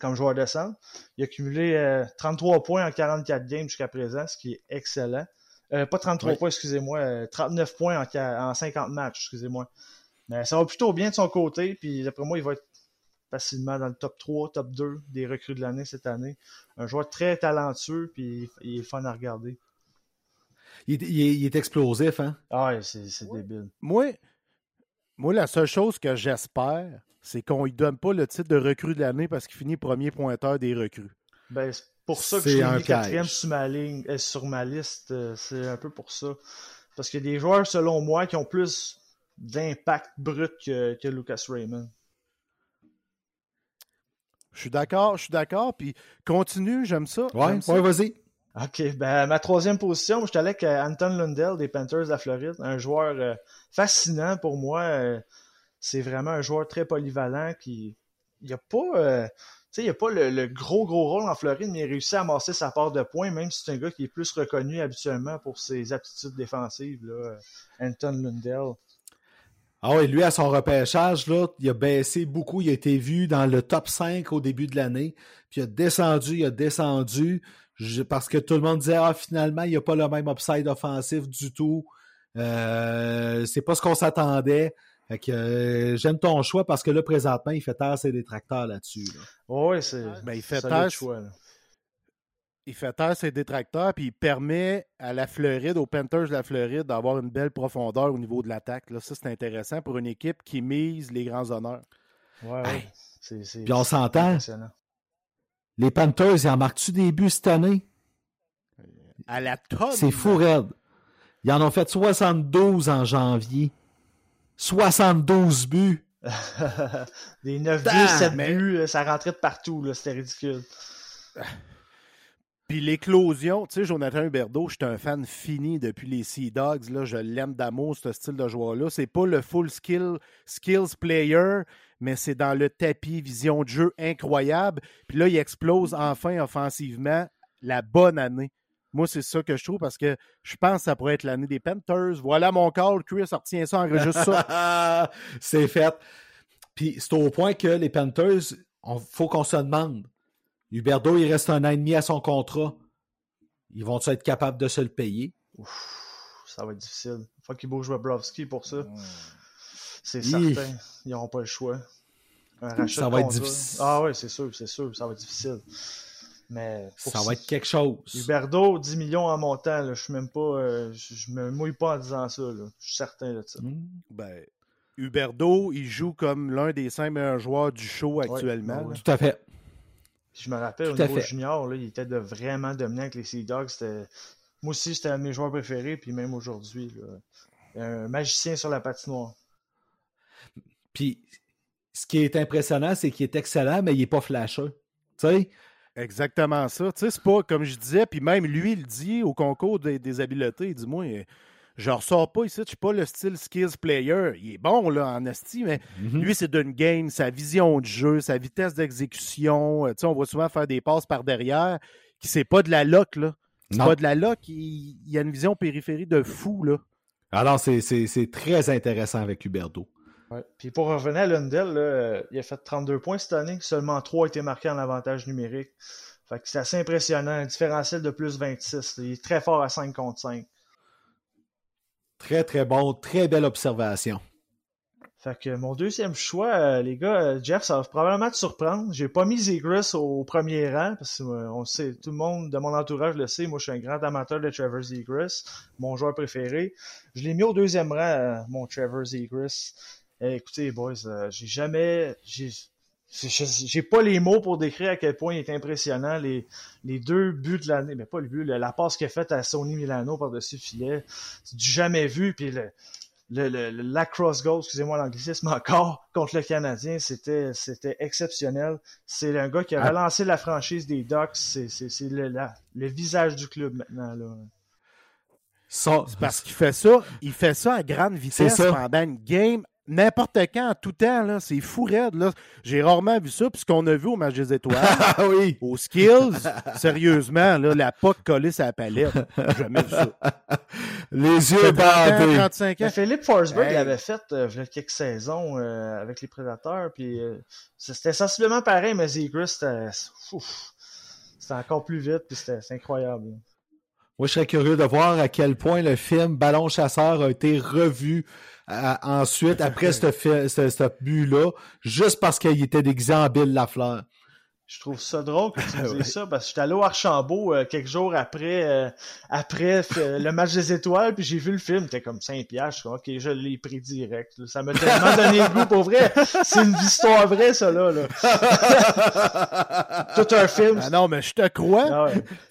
comme joueur de centre. Il a cumulé euh, 33 points en 44 games jusqu'à présent, ce qui est excellent. Euh, pas 33 Oui. points, excusez-moi. euh, 39 points en, en 50 matchs, excusez-moi. Mais ça va plutôt bien de son côté. Puis d'après moi, il va être facilement dans le top 3, top 2 des recrues de l'année cette année. Un joueur très talentueux, puis il est fun à regarder. Il, est- il est, il est explosif, hein? Ah ouais, c'est c'est débile. Moi, moi, la seule chose que j'espère, c'est qu'on lui donne pas le titre de recrue de l'année parce qu'il finit premier pointeur des recrues. Ben, c'est pour ça que je l'ai un mis quatrième piège. sur ma ligne, euh, sur ma liste. euh, c'est un peu pour ça. Parce qu'il y a des joueurs, selon moi, qui ont plus d'impact brut que, que Lucas Raymond. Je suis d'accord, je suis d'accord. Puis continue, j'aime ça. Ouais, j'aime ça. ouais, vas-y. Ok, ben ma troisième position, je suis allé avec euh, Anton Lundell des Panthers de la Floride, un joueur euh, fascinant pour moi. euh, c'est vraiment un joueur très polyvalent qui, il a pas, a pas le, gros gros rôle en Floride, mais il a réussi à amasser sa part de points, même si c'est un gars qui est plus reconnu habituellement pour ses aptitudes défensives. Anton Lundell. Ah oui, lui, à son repêchage, là, il a baissé beaucoup. Il a été vu dans le top 5 au début de l'année. Puis il a descendu, il a descendu. Je- parce que tout le monde disait, ah, finalement, il n'y a pas le même upside offensif du tout. Euh, c'est pas ce qu'on s'attendait. Fait que euh, j'aime ton choix parce que là, présentement, il fait taire ses détracteurs là-dessus. là. Ouais, c'est. Ben, il fait taire- choix, là. Il fait taire ses détracteurs, puis il permet à la Floride, aux Panthers de la Floride, d'avoir une belle profondeur au niveau de l'attaque. Là, ça, c'est intéressant pour une équipe qui mise les grands honneurs. Ouais, ouais. Hey. C'est, c'est, Puis on c'est s'entend. Les Panthers, ils en marquent-tu des buts cette année? À la tonne. C'est fou, raide. Ils en ont fait 72 en janvier. 72 buts. Des 9 Damn, buts, 7 mais- buts, euh, ça rentrait de partout, c'était ridicule. Puis l'éclosion, tu sais, Jonathan Huberdeau, je suis un fan fini depuis les Sea Dogs. Là, je l'aime d'amour, ce style de joueur-là. C'est pas le full skill, skills player, mais c'est dans le tapis, vision de jeu incroyable. Puis là, il explose enfin offensivement la bonne année. Moi, c'est ça que je trouve parce que je pense que ça pourrait être l'année des Panthers. Voilà mon call. Chris, retiens ça, enregistre ça. c'est fait. Puis c'est au point que les Panthers, il faut qu'on se demande. Huberdo, il reste un an et demi à son contrat. Ils vont être capables de se le payer? Ouf, ça va être difficile. Faut qu'il bouge Bobrovski pour ça. C'est Hi. certain. Ils n'auront pas le choix. Un rachat Ça de va être difficile. Ah oui, c'est sûr, c'est sûr, ça va être difficile. Mais Ça va être quelque chose. Huberdo, 10 millions en montant, là, je suis même pas. euh, je, je me mouille pas en disant ça. Là. Je suis certain de ça. Hmm. Ben, Huberdeau, il joue comme l'un des cinq meilleurs joueurs du show actuellement. ouais. Tout à fait. Je me rappelle, Tout au niveau fait. junior, là, il était de vraiment dominant avec les Sea Dogs. C'était... Moi aussi, c'était un de mes joueurs préférés, puis même aujourd'hui. Un magicien sur la patinoire. Puis ce qui est impressionnant, c'est qu'il est excellent, mais il n'est pas flasheux. Tu sais? Exactement ça. Tu sais, c'est pas comme je disais, puis même lui, il dit au concours des, des habiletés, il dit Moi, je ressors pas ici, je suis pas le style skills player. Il est bon là en esti, mais Mhm. lui, c'est d'une game, sa vision de jeu, sa vitesse d'exécution. Euh, Tu sais, on voit souvent faire des passes par derrière, qui c'est pas de la loc, là. C'est pas de la loc, il, il a une vision périphérie de fou, là. Alors, c'est- c'est c'est très intéressant avec Huberdo. Ouais. Puis pour revenir à Lundell, là, il a fait 32 points cette année. Seulement 3 étaient marqués en avantage numérique. Fait que c'est assez impressionnant. Un différentiel de plus 26. Il est très fort à 5 contre 5. Très, très bon. Très belle observation. Fait que mon deuxième choix, euh, les gars, euh, Jeff, ça va probablement te surprendre. J'ai pas mis Zegras au premier rang, parce que euh, sait, tout le monde de mon entourage le sait, moi je suis un grand amateur de Trevor Zegras, mon joueur préféré. Je l'ai mis au deuxième rang, mon Trevor Zegras. Eh, écoutez, boys, j'ai jamais. J'ai pas les mots pour décrire à quel point il est impressionnant. Les, les deux buts de l'année, mais pas le but, la passe qu'il a faite à Sony Milano par-dessus filet, c'est du jamais vu. Puis le, le, le, la cross goal, excusez-moi l'anglicisme encore, contre le Canadien, c'était c'était exceptionnel. C'est un gars qui a ah. relancé la franchise des Ducks. C'est le, le visage du club maintenant. Là. parce qu'il fait ça, il fait ça à grande vitesse pendant une game n'importe quand, en tout temps, là, c'est fou raide. Là. J'ai rarement vu ça, puisqu'on a vu au match des étoiles, ah oui. aux skills, sérieusement, là, la POC collée sur la palette. Jamais vu ça. Les yeux bandés. 35 ans. Philippe Forsberg l'avait fait euh, il y a quelques saisons euh, avec les Prédateurs, puis euh, c'était sensiblement pareil, mais Zegris, c'était encore plus vite, puis c'était incroyable. Moi, je serais curieux de voir à quel point le film Ballon chasseur a été revu ensuite, après ce, but-là, juste parce qu'il était déguisé en Bill Lafleur. Je trouve ça drôle que tu dises ça parce que j'étais allé au Archambault euh, quelques jours après euh, après le match des étoiles puis j'ai vu le film, c'était comme 5 piastres, je suis OK, je l'ai pris direct. Ça m'a tellement donné le goût pour vrai. C'est une histoire vraie ça là. Tout un film. Ah non, mais je te crois. Ah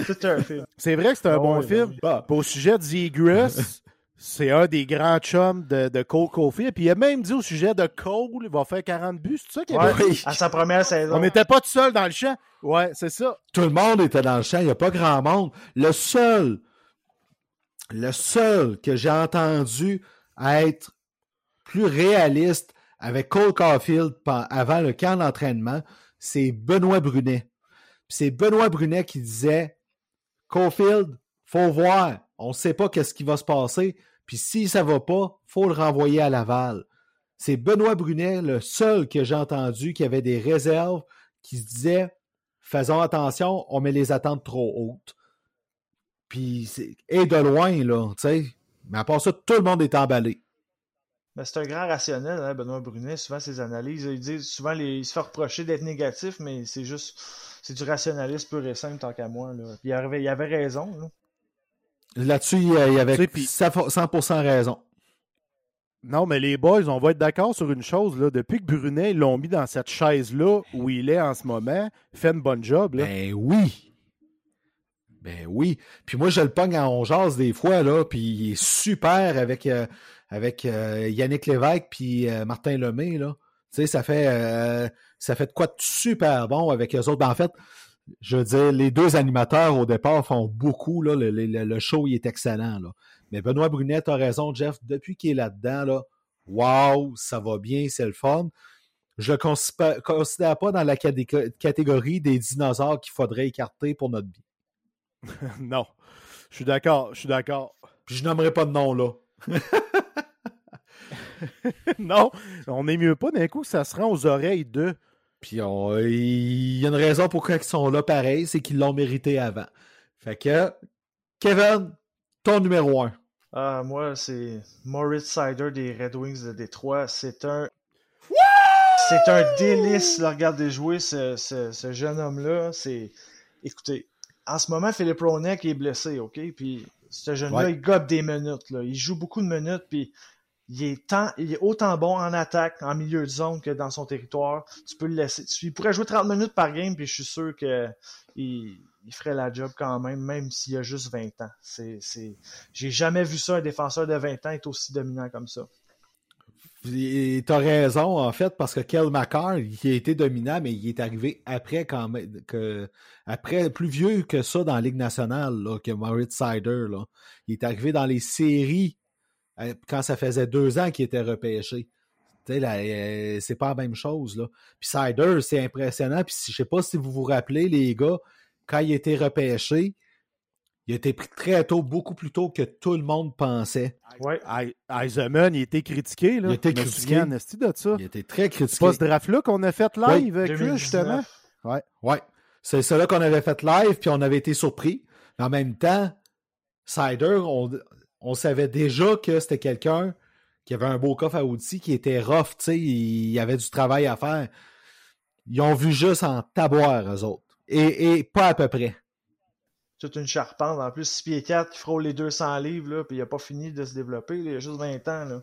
tout un film. C'est vrai que c'est un ah bon film. Bah, au sujet de Zegras, c'est un des grands chums de, de Cole Caulfield. Puis il a même dit au sujet de Cole, il va faire 40 buts. C'est ça qu'il a dit? à sa première saison. On n'était pas tout seul dans le champ. Ouais, c'est ça. Tout le monde était dans le champ. Il n'y a pas grand monde. Le seul, le seul que j'ai entendu être plus réaliste avec Cole Caulfield avant le camp d'entraînement, c'est Benoît Brunet. C'est Benoît Brunet qui disait Caulfield, faut voir. On ne sait pas qu'est-ce qui va se passer. Puis si ça va pas, faut le renvoyer à Laval. C'est Benoît Brunet, le seul que j'ai entendu qui avait des réserves, qui se disait faisons attention, on met les attentes trop hautes. Puis, et de loin, là, tu sais. Mais à part ça, tout le monde est emballé. Mais c'est un grand rationnel, hein, Benoît Brunet. Souvent, ses analyses, il dit souvent, il se fait reprocher d'être négatif, mais c'est juste, c'est du rationalisme pur et simple, tant qu'à moi. Là. il, avait, il avait raison. Là. Là-dessus, il y avait 100% raison. Non, mais les boys, on va être d'accord sur une chose. Là. Depuis que Brunet l'ont mis dans cette chaise-là où il est en ce moment, fait une bonne job. Là. Ben oui. Ben oui. Puis moi, je le pogne en jase des fois, là, puis il est super avec, euh, avec euh, Yannick Lévesque puis euh, Martin Lemay. Là. Tu sais, ça fait, ça fait de quoi de super bon avec eux autres. Ben, en fait, je veux dire, les deux animateurs au départ font beaucoup. Là, le, show il est excellent. Là. Mais Benoît Brunet a raison, Jeff. Depuis qu'il est là-dedans, là, wow, ça va bien, c'est le fun. Je ne le considère pas dans la catégorie des dinosaures qu'il faudrait écarter pour notre vie. non. Je suis d'accord. Je suis d'accord. je nommerai pas de nom là. non, on n'est mieux pas d'un coup, ça se rend aux oreilles de. Puis il y a une raison pourquoi ils sont là pareil, c'est qu'ils l'ont mérité avant. Fait que, Kevin, ton numéro un. Ah, moi, c'est Moritz Sider des Red Wings de Détroit. C'est un. C'est un délice de regarder jouer ce, ce, jeune homme-là. C'est. Écoutez, en ce moment, Philippe Ronek est blessé, OK? Puis ce jeune-là, il gobe des minutes. Là. Il joue beaucoup de minutes, puis il est, est autant bon en attaque, en milieu de zone que dans son territoire. Tu peux le laisser. Il pourrait jouer 30 minutes par game, puis je suis sûr qu'il il ferait la job quand même, même s'il a juste 20 ans. C'est. J'ai jamais vu ça, un défenseur de 20 ans être aussi dominant comme ça. Tu as raison, en fait, parce que Kel McCarr, il a été dominant, mais il est arrivé après quand même, que, après, plus vieux que ça dans la Ligue nationale, que Maurice Sider. Il est arrivé dans les séries quand ça faisait deux ans qu'il était repêché. Euh, c'est pas la même chose. Là. Puis Sider, c'est impressionnant. Puis je sais pas si vous vous rappelez, les gars, quand il était repêché, il a été pris très tôt, beaucoup plus tôt que tout le monde pensait. Oui, Eisenman, il était critiqué. Là. Il était critiqué. de ça. Il était très critiqué. C'est pas ce draft-là qu'on a fait live avec lui, justement. Ouais. ouais. C'est cela qu'on avait fait live, puis on avait été surpris. Mais en même temps, Sider, on, on savait déjà que c'était quelqu'un qui avait un beau coffre à outils, qui était rough, tu sais, il y avait du travail à faire. Ils ont vu juste en taboire, eux autres. Et, pas à peu près. Toute une charpente. En plus, 6 pieds 4 qui frôle les 200 livres, là, puis il n'a pas fini de se développer. il a juste 20 ans. Là.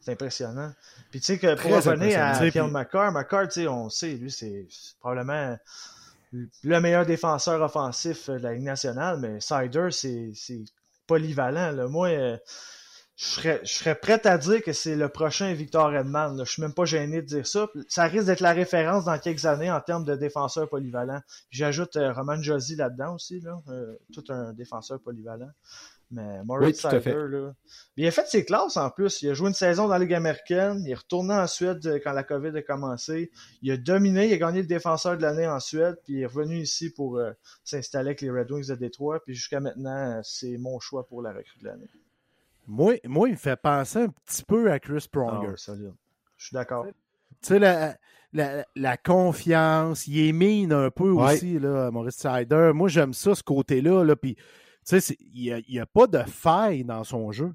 C'est impressionnant. Puis tu sais que pour revenir à impressionnant. Kill McCarr, McCarr, tu sais, on sait, lui, c'est probablement le meilleur défenseur offensif de la Ligue nationale, mais Sider, c'est polyvalent. Là. Moi, euh, je serais, prêt à dire que c'est le prochain Victor Edman. Là. Je suis même pas gêné de dire ça. Ça risque d'être la référence dans quelques années en termes de défenseur polyvalent. J'ajoute euh, Roman Josie là-dedans aussi, là. Euh, tout un défenseur polyvalent. Mais Maurice Oui, Sider, fait. là. Il a fait ses classes en plus. Il a joué une saison dans la Ligue américaine. Il est retourné en Suède euh, quand la COVID a commencé. Il a dominé. Il a gagné le défenseur de l'année en Suède. Puis il est revenu ici pour euh, s'installer avec les Red Wings de Détroit. Puis jusqu'à maintenant, euh, c'est mon choix pour la recrue de l'année. Moi, moi, il me fait penser un petit peu à Chris Ah Pronger. solide. Je suis d'accord. Tu sais, la, la, la confiance, il est mine un peu Ouais. aussi, là, Maurice Sider. Moi, j'aime ça, ce côté-là. Là, puis, sais, il n'y a, pas de faille dans son jeu.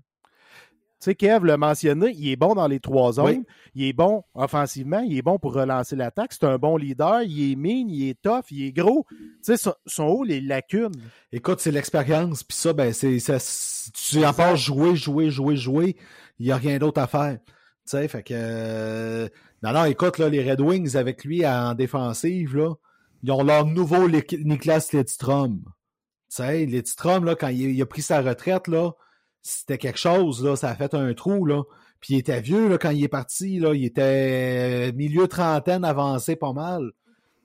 Tu sais, Kev l'a mentionné, il est bon dans les trois zones, Oui. il est bon offensivement, il est bon pour relancer l'attaque, c'est un bon leader, il est mine, il est tough, il est gros. Tu sais, son, son haut, les lacunes. Écoute, c'est l'expérience, puis ça, ben, c'est, tu en part jouer, jouer, jouer, jouer, il n'y a rien d'autre à faire. Tu sais, fait que. euh, Non, non, écoute, là, les Red Wings avec lui en défensive, là, ils ont leur nouveau Niklas Lidstrom. Tu sais, Lidstrom, là, quand il, il a pris sa retraite, là, c'était quelque chose, là, ça a fait un trou, là. Puis il était vieux, là, quand il est parti, là, il était milieu trentaine avancé pas mal.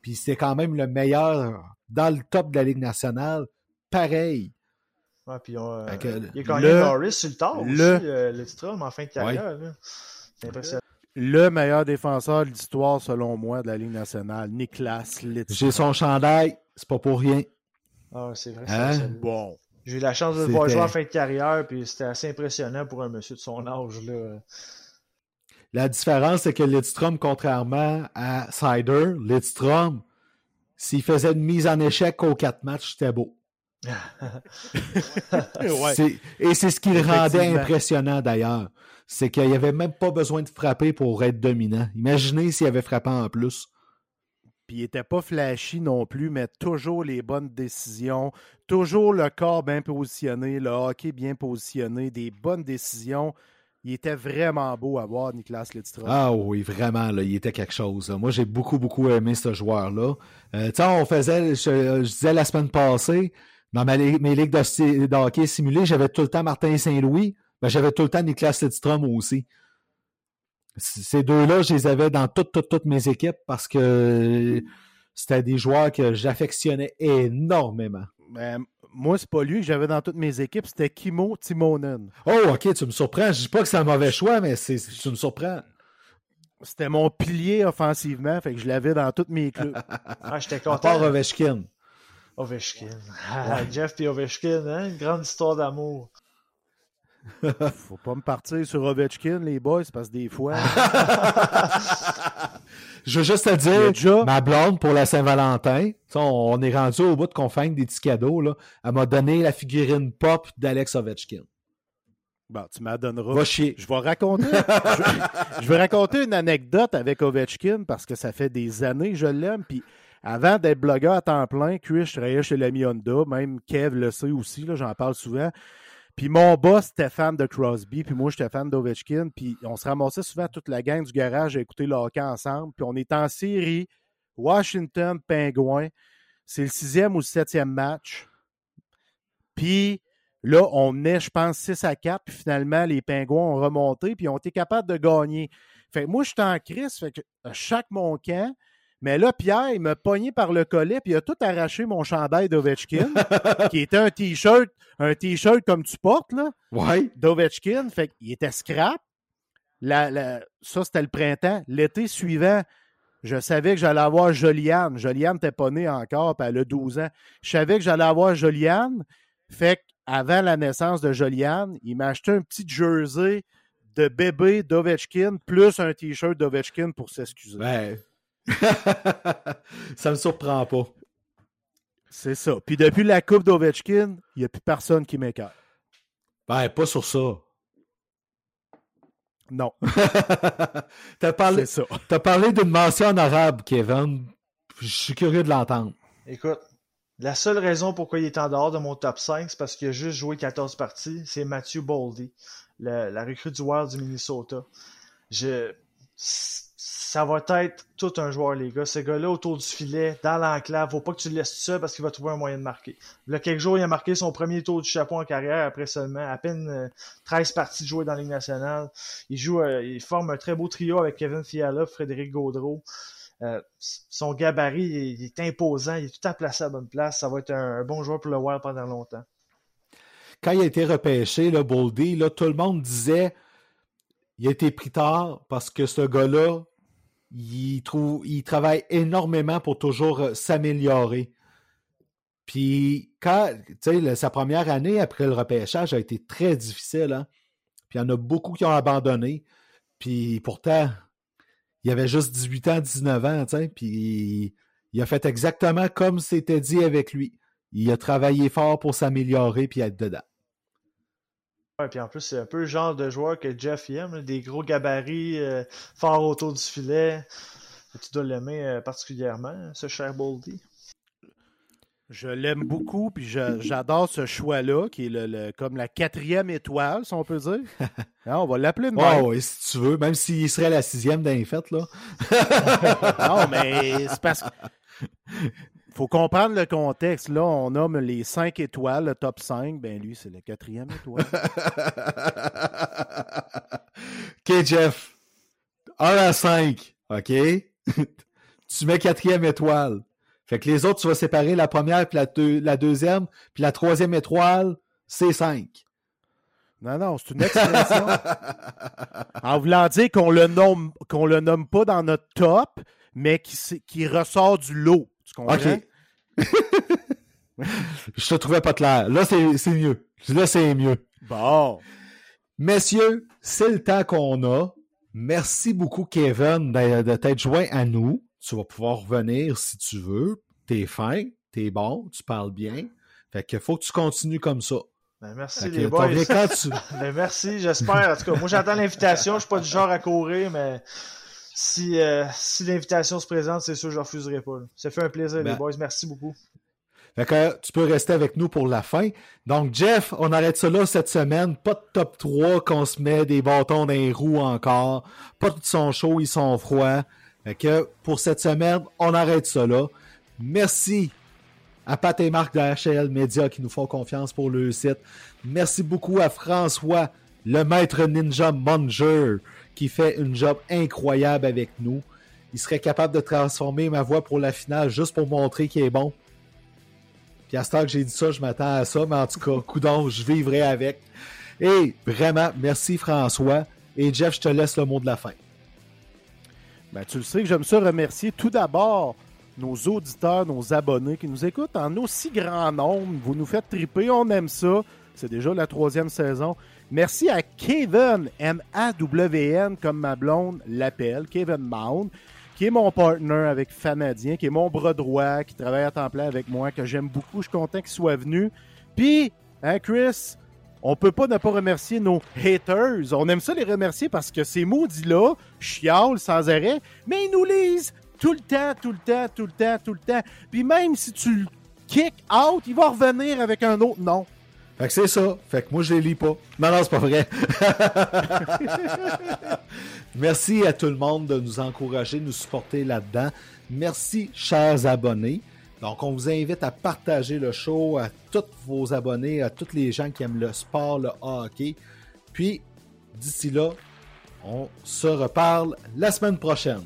Puis c'était quand même le meilleur dans le top de la Ligue nationale. Pareil. Ouais, puis on, euh, que il a gagné le- Norris sur le tard le- aussi, euh, en fin de carrière. là. C'est impressionnant. Le meilleur défenseur de l'histoire, selon moi, de la Ligue nationale, Niklas Lidstrom. J'ai son chandail, c'est pas pour rien. Ah, c'est vrai. Hein? Bon. J'ai eu la chance de le voir jouer en fin de carrière, puis c'était assez impressionnant pour un monsieur de son âge. Là. La différence, c'est que Lidstrom, contrairement à Sider, Lidstrom, s'il faisait une mise en échec aux quatre matchs, c'était beau. Ouais. Et c'est ce qui le rendait impressionnant d'ailleurs. C'est qu'il n'y avait même pas besoin de frapper pour être dominant. Imaginez s'il avait frappé en plus. Puis il était pas flashy non plus, mais toujours les bonnes décisions, toujours le corps bien positionné, le hockey bien positionné, des bonnes décisions. Il était vraiment beau à voir, Nicolas Lidstrom. Ah oui, vraiment, là, il était quelque chose. Moi, j'ai beaucoup, beaucoup aimé ce joueur-là. Euh, on faisait, je, disais la semaine passée, dans mes ligues de hockey simulées, j'avais tout le temps Martin Saint-Louis, mais j'avais tout le temps Nicolas Lidstrom aussi. Ces deux-là, je les avais dans toutes, toutes, toutes mes équipes parce que c'était des joueurs que j'affectionnais énormément. Mais moi, c'est pas lui que j'avais dans toutes mes équipes, c'était Kimo Timonen. Oh, ok, tu me surprends. Je dis pas que c'est un mauvais choix, mais c'est, tu me surprends. C'était mon pilier offensivement, fait que je l'avais dans tous mes clubs. Ah, j'étais À content. part Ovechkin. Ovechkin. Ah, Jeff et Ovechkin, hein? une grande histoire d'amour. Faut pas me partir sur Ovechkin, les boys, parce que des fois. Je veux juste te dire, déjà- ma blonde pour la Saint-Valentin, on, on est rendu au bout de qu'on des petits cadeaux, là. Elle m'a donné la figurine pop d'Alex Ovechkin. Bon, tu m'en donneras. Va chier. Je vais raconter. je, je vais raconter une anecdote avec Ovechkin parce que ça fait des années que je l'aime. Puis avant d'être blogueur à temps plein, Chris, je travaillais chez l'ami Honda. Même Kev le sait aussi, là, j'en parle souvent. Puis mon boss était fan de Crosby, puis moi j'étais fan d'Ovechkin. Puis on se ramassait souvent toute la gang du garage à écouter le hockey ensemble. Puis on est en série Washington Penguins. C'est le sixième ou le septième match. Puis Là, on est, je pense, 6 à 4, puis finalement, les Pingouins ont remonté, puis ont été capables de gagner. Fait que moi, je suis en crise, fait que chaque mon camp, mais là, Pierre, il m'a pogné par le collet, puis il a tout arraché mon chandail d'Ovechkin, qui était un T-shirt, un T-shirt comme tu portes, là, Ouais. d'Ovechkin. Fait qu'il était scrap. La- la- ça, c'était le printemps. L'été suivant, je savais que j'allais avoir Joliane. Joliane n'était pas née encore, puis elle a 12 ans. Je savais que j'allais avoir Joliane. Fait qu'avant la naissance de Joliane, il m'a acheté un petit jersey de bébé d'Ovechkin, plus un T-shirt d'Ovechkin pour s'excuser. Ouais. ça me surprend pas. C'est ça. Puis depuis la coupe d'Ovechkin, il n'y a plus personne qui m'écarte. Ben, pas sur ça. Non, T'as parlé, c'est ça. t'as parlé d'une mention en arabe, Kevin. Je suis curieux de l'entendre. Écoute, la seule raison pourquoi il est en dehors de mon top 5, c'est parce qu'il a juste joué 14 parties. C'est Matthew Boldy. la recrue du Wild du Minnesota. Je, ça va être tout un joueur, les gars. Ce gars-là, autour du filet, dans l'enclave, faut pas que tu le laisses seul parce qu'il va trouver un moyen de marquer. Là, quelques jours, il a marqué son premier tour du chapeau en carrière après seulement à peine 13 euh, parties de jouer dans la Ligue nationale. Euh, il forme un très beau trio avec Kevin Fiala, Frédéric Gaudreau. Euh, son gabarit, il, est imposant, il est tout à placer à bonne place. Ça va être un, bon joueur pour le Wild pendant longtemps. Quand il a été repêché, le Boldy, tout le monde disait il a été pris tard parce que ce gars-là, il, travaille énormément pour toujours euh, s'améliorer. Puis, quand, sa première année après le repêchage a été très difficile. Hein? Puis, il y en a beaucoup qui ont abandonné. Puis, pourtant, il avait juste 18 ans, 19 ans. Puis, il a fait exactement comme c'était dit avec lui. Il a travaillé fort pour s'améliorer puis être dedans. Ouais, puis en plus, c'est un peu le genre de joueur que Jeff aime, des gros gabarits euh, forts autour du filet. Tu dois l'aimer euh, particulièrement, ce cher Boldy. Je l'aime beaucoup, puis j'adore ce choix-là, qui est le, comme la quatrième étoile, si on peut dire. Ah, on va l'appeler de oh, oui, si tu veux, même s'il serait la sixième d'un fait, là. non, mais c'est parce que faut comprendre le contexte. Là, on nomme les cinq étoiles, le top 5. Ben lui, c'est le quatrième étoile. OK, Jeff. 1 à 5. OK? tu mets quatrième étoile. Fait que les autres, tu vas séparer la première, puis la, deuxième, puis la troisième étoile, c'est 5. Non, non, c'est une expression. en voulant dire qu'on le nomme qu'on le nomme pas dans notre top, mais qui, qui ressort du lot. Comprends? Je te trouvais pas clair. Là, c'est mieux. Là, c'est mieux. Bon. Messieurs, c'est le temps qu'on a. Merci beaucoup, Kevin, de, t'être joint à nous. Tu vas pouvoir revenir si tu veux. T'es fin, t'es bon, tu parles bien. Fait que faut que tu continues comme ça. Ben, merci les boys. ben, merci, j'espère. En tout cas, moi j'attends l'invitation. Je suis pas du genre à courir, mais si, euh, si l'invitation se présente, c'est sûr que je refuserai pas. Ça fait un plaisir, les ben. boys. Merci beaucoup. tu peux rester avec nous pour la fin. Donc, Jeff, on arrête ça là cette semaine. Pas de top 3 qu'on se met des bâtons dans les roues encore. Pas de son chaud, ils sont froids. Fait que pour cette semaine, on arrête ça là. Merci à Pat et Marc de HL Media qui nous font confiance pour le site. Merci beaucoup à François, le maître ninja Manger qui fait une job incroyable avec nous. Il serait capable de transformer ma voix pour la finale juste pour montrer qu'il est bon. Puis à ce temps que j'ai dit ça, je m'attends à ça, mais en tout cas, coudon, je vivrai avec. Et vraiment, merci François. Et Jeff, je te laisse le mot de la fin. Ben, tu le sais que j'aime ça remercier tout d'abord nos auditeurs, nos abonnés qui nous écoutent en aussi grand nombre. Vous nous faites triper, on aime ça. C'est déjà la troisième saison. Merci à Kevin, M-A-W-N, comme ma blonde l'appelle, Kevin Mound, qui est mon partner avec Fanadien, qui est mon bras droit, qui travaille à temps plein avec moi, que j'aime beaucoup. Je suis content qu'il soit venu. Puis, hein, Chris, on peut pas ne pas remercier nos haters. On aime ça les remercier parce que ces maudits-là chialent sans arrêt, mais ils nous lisent tout le temps, tout le temps, tout le temps, tout le temps. Puis même si tu le kick out, il va revenir avec un autre nom. Fait que c'est ça. Fait que moi, je les lis pas. Non, non, c'est pas vrai. Merci à tout le monde de nous encourager, de nous supporter là-dedans. Merci, chers abonnés. Donc, on vous invite à partager le show à tous vos abonnés, à tous les gens qui aiment le sport, le hockey. Puis, d'ici là, on se reparle la semaine prochaine.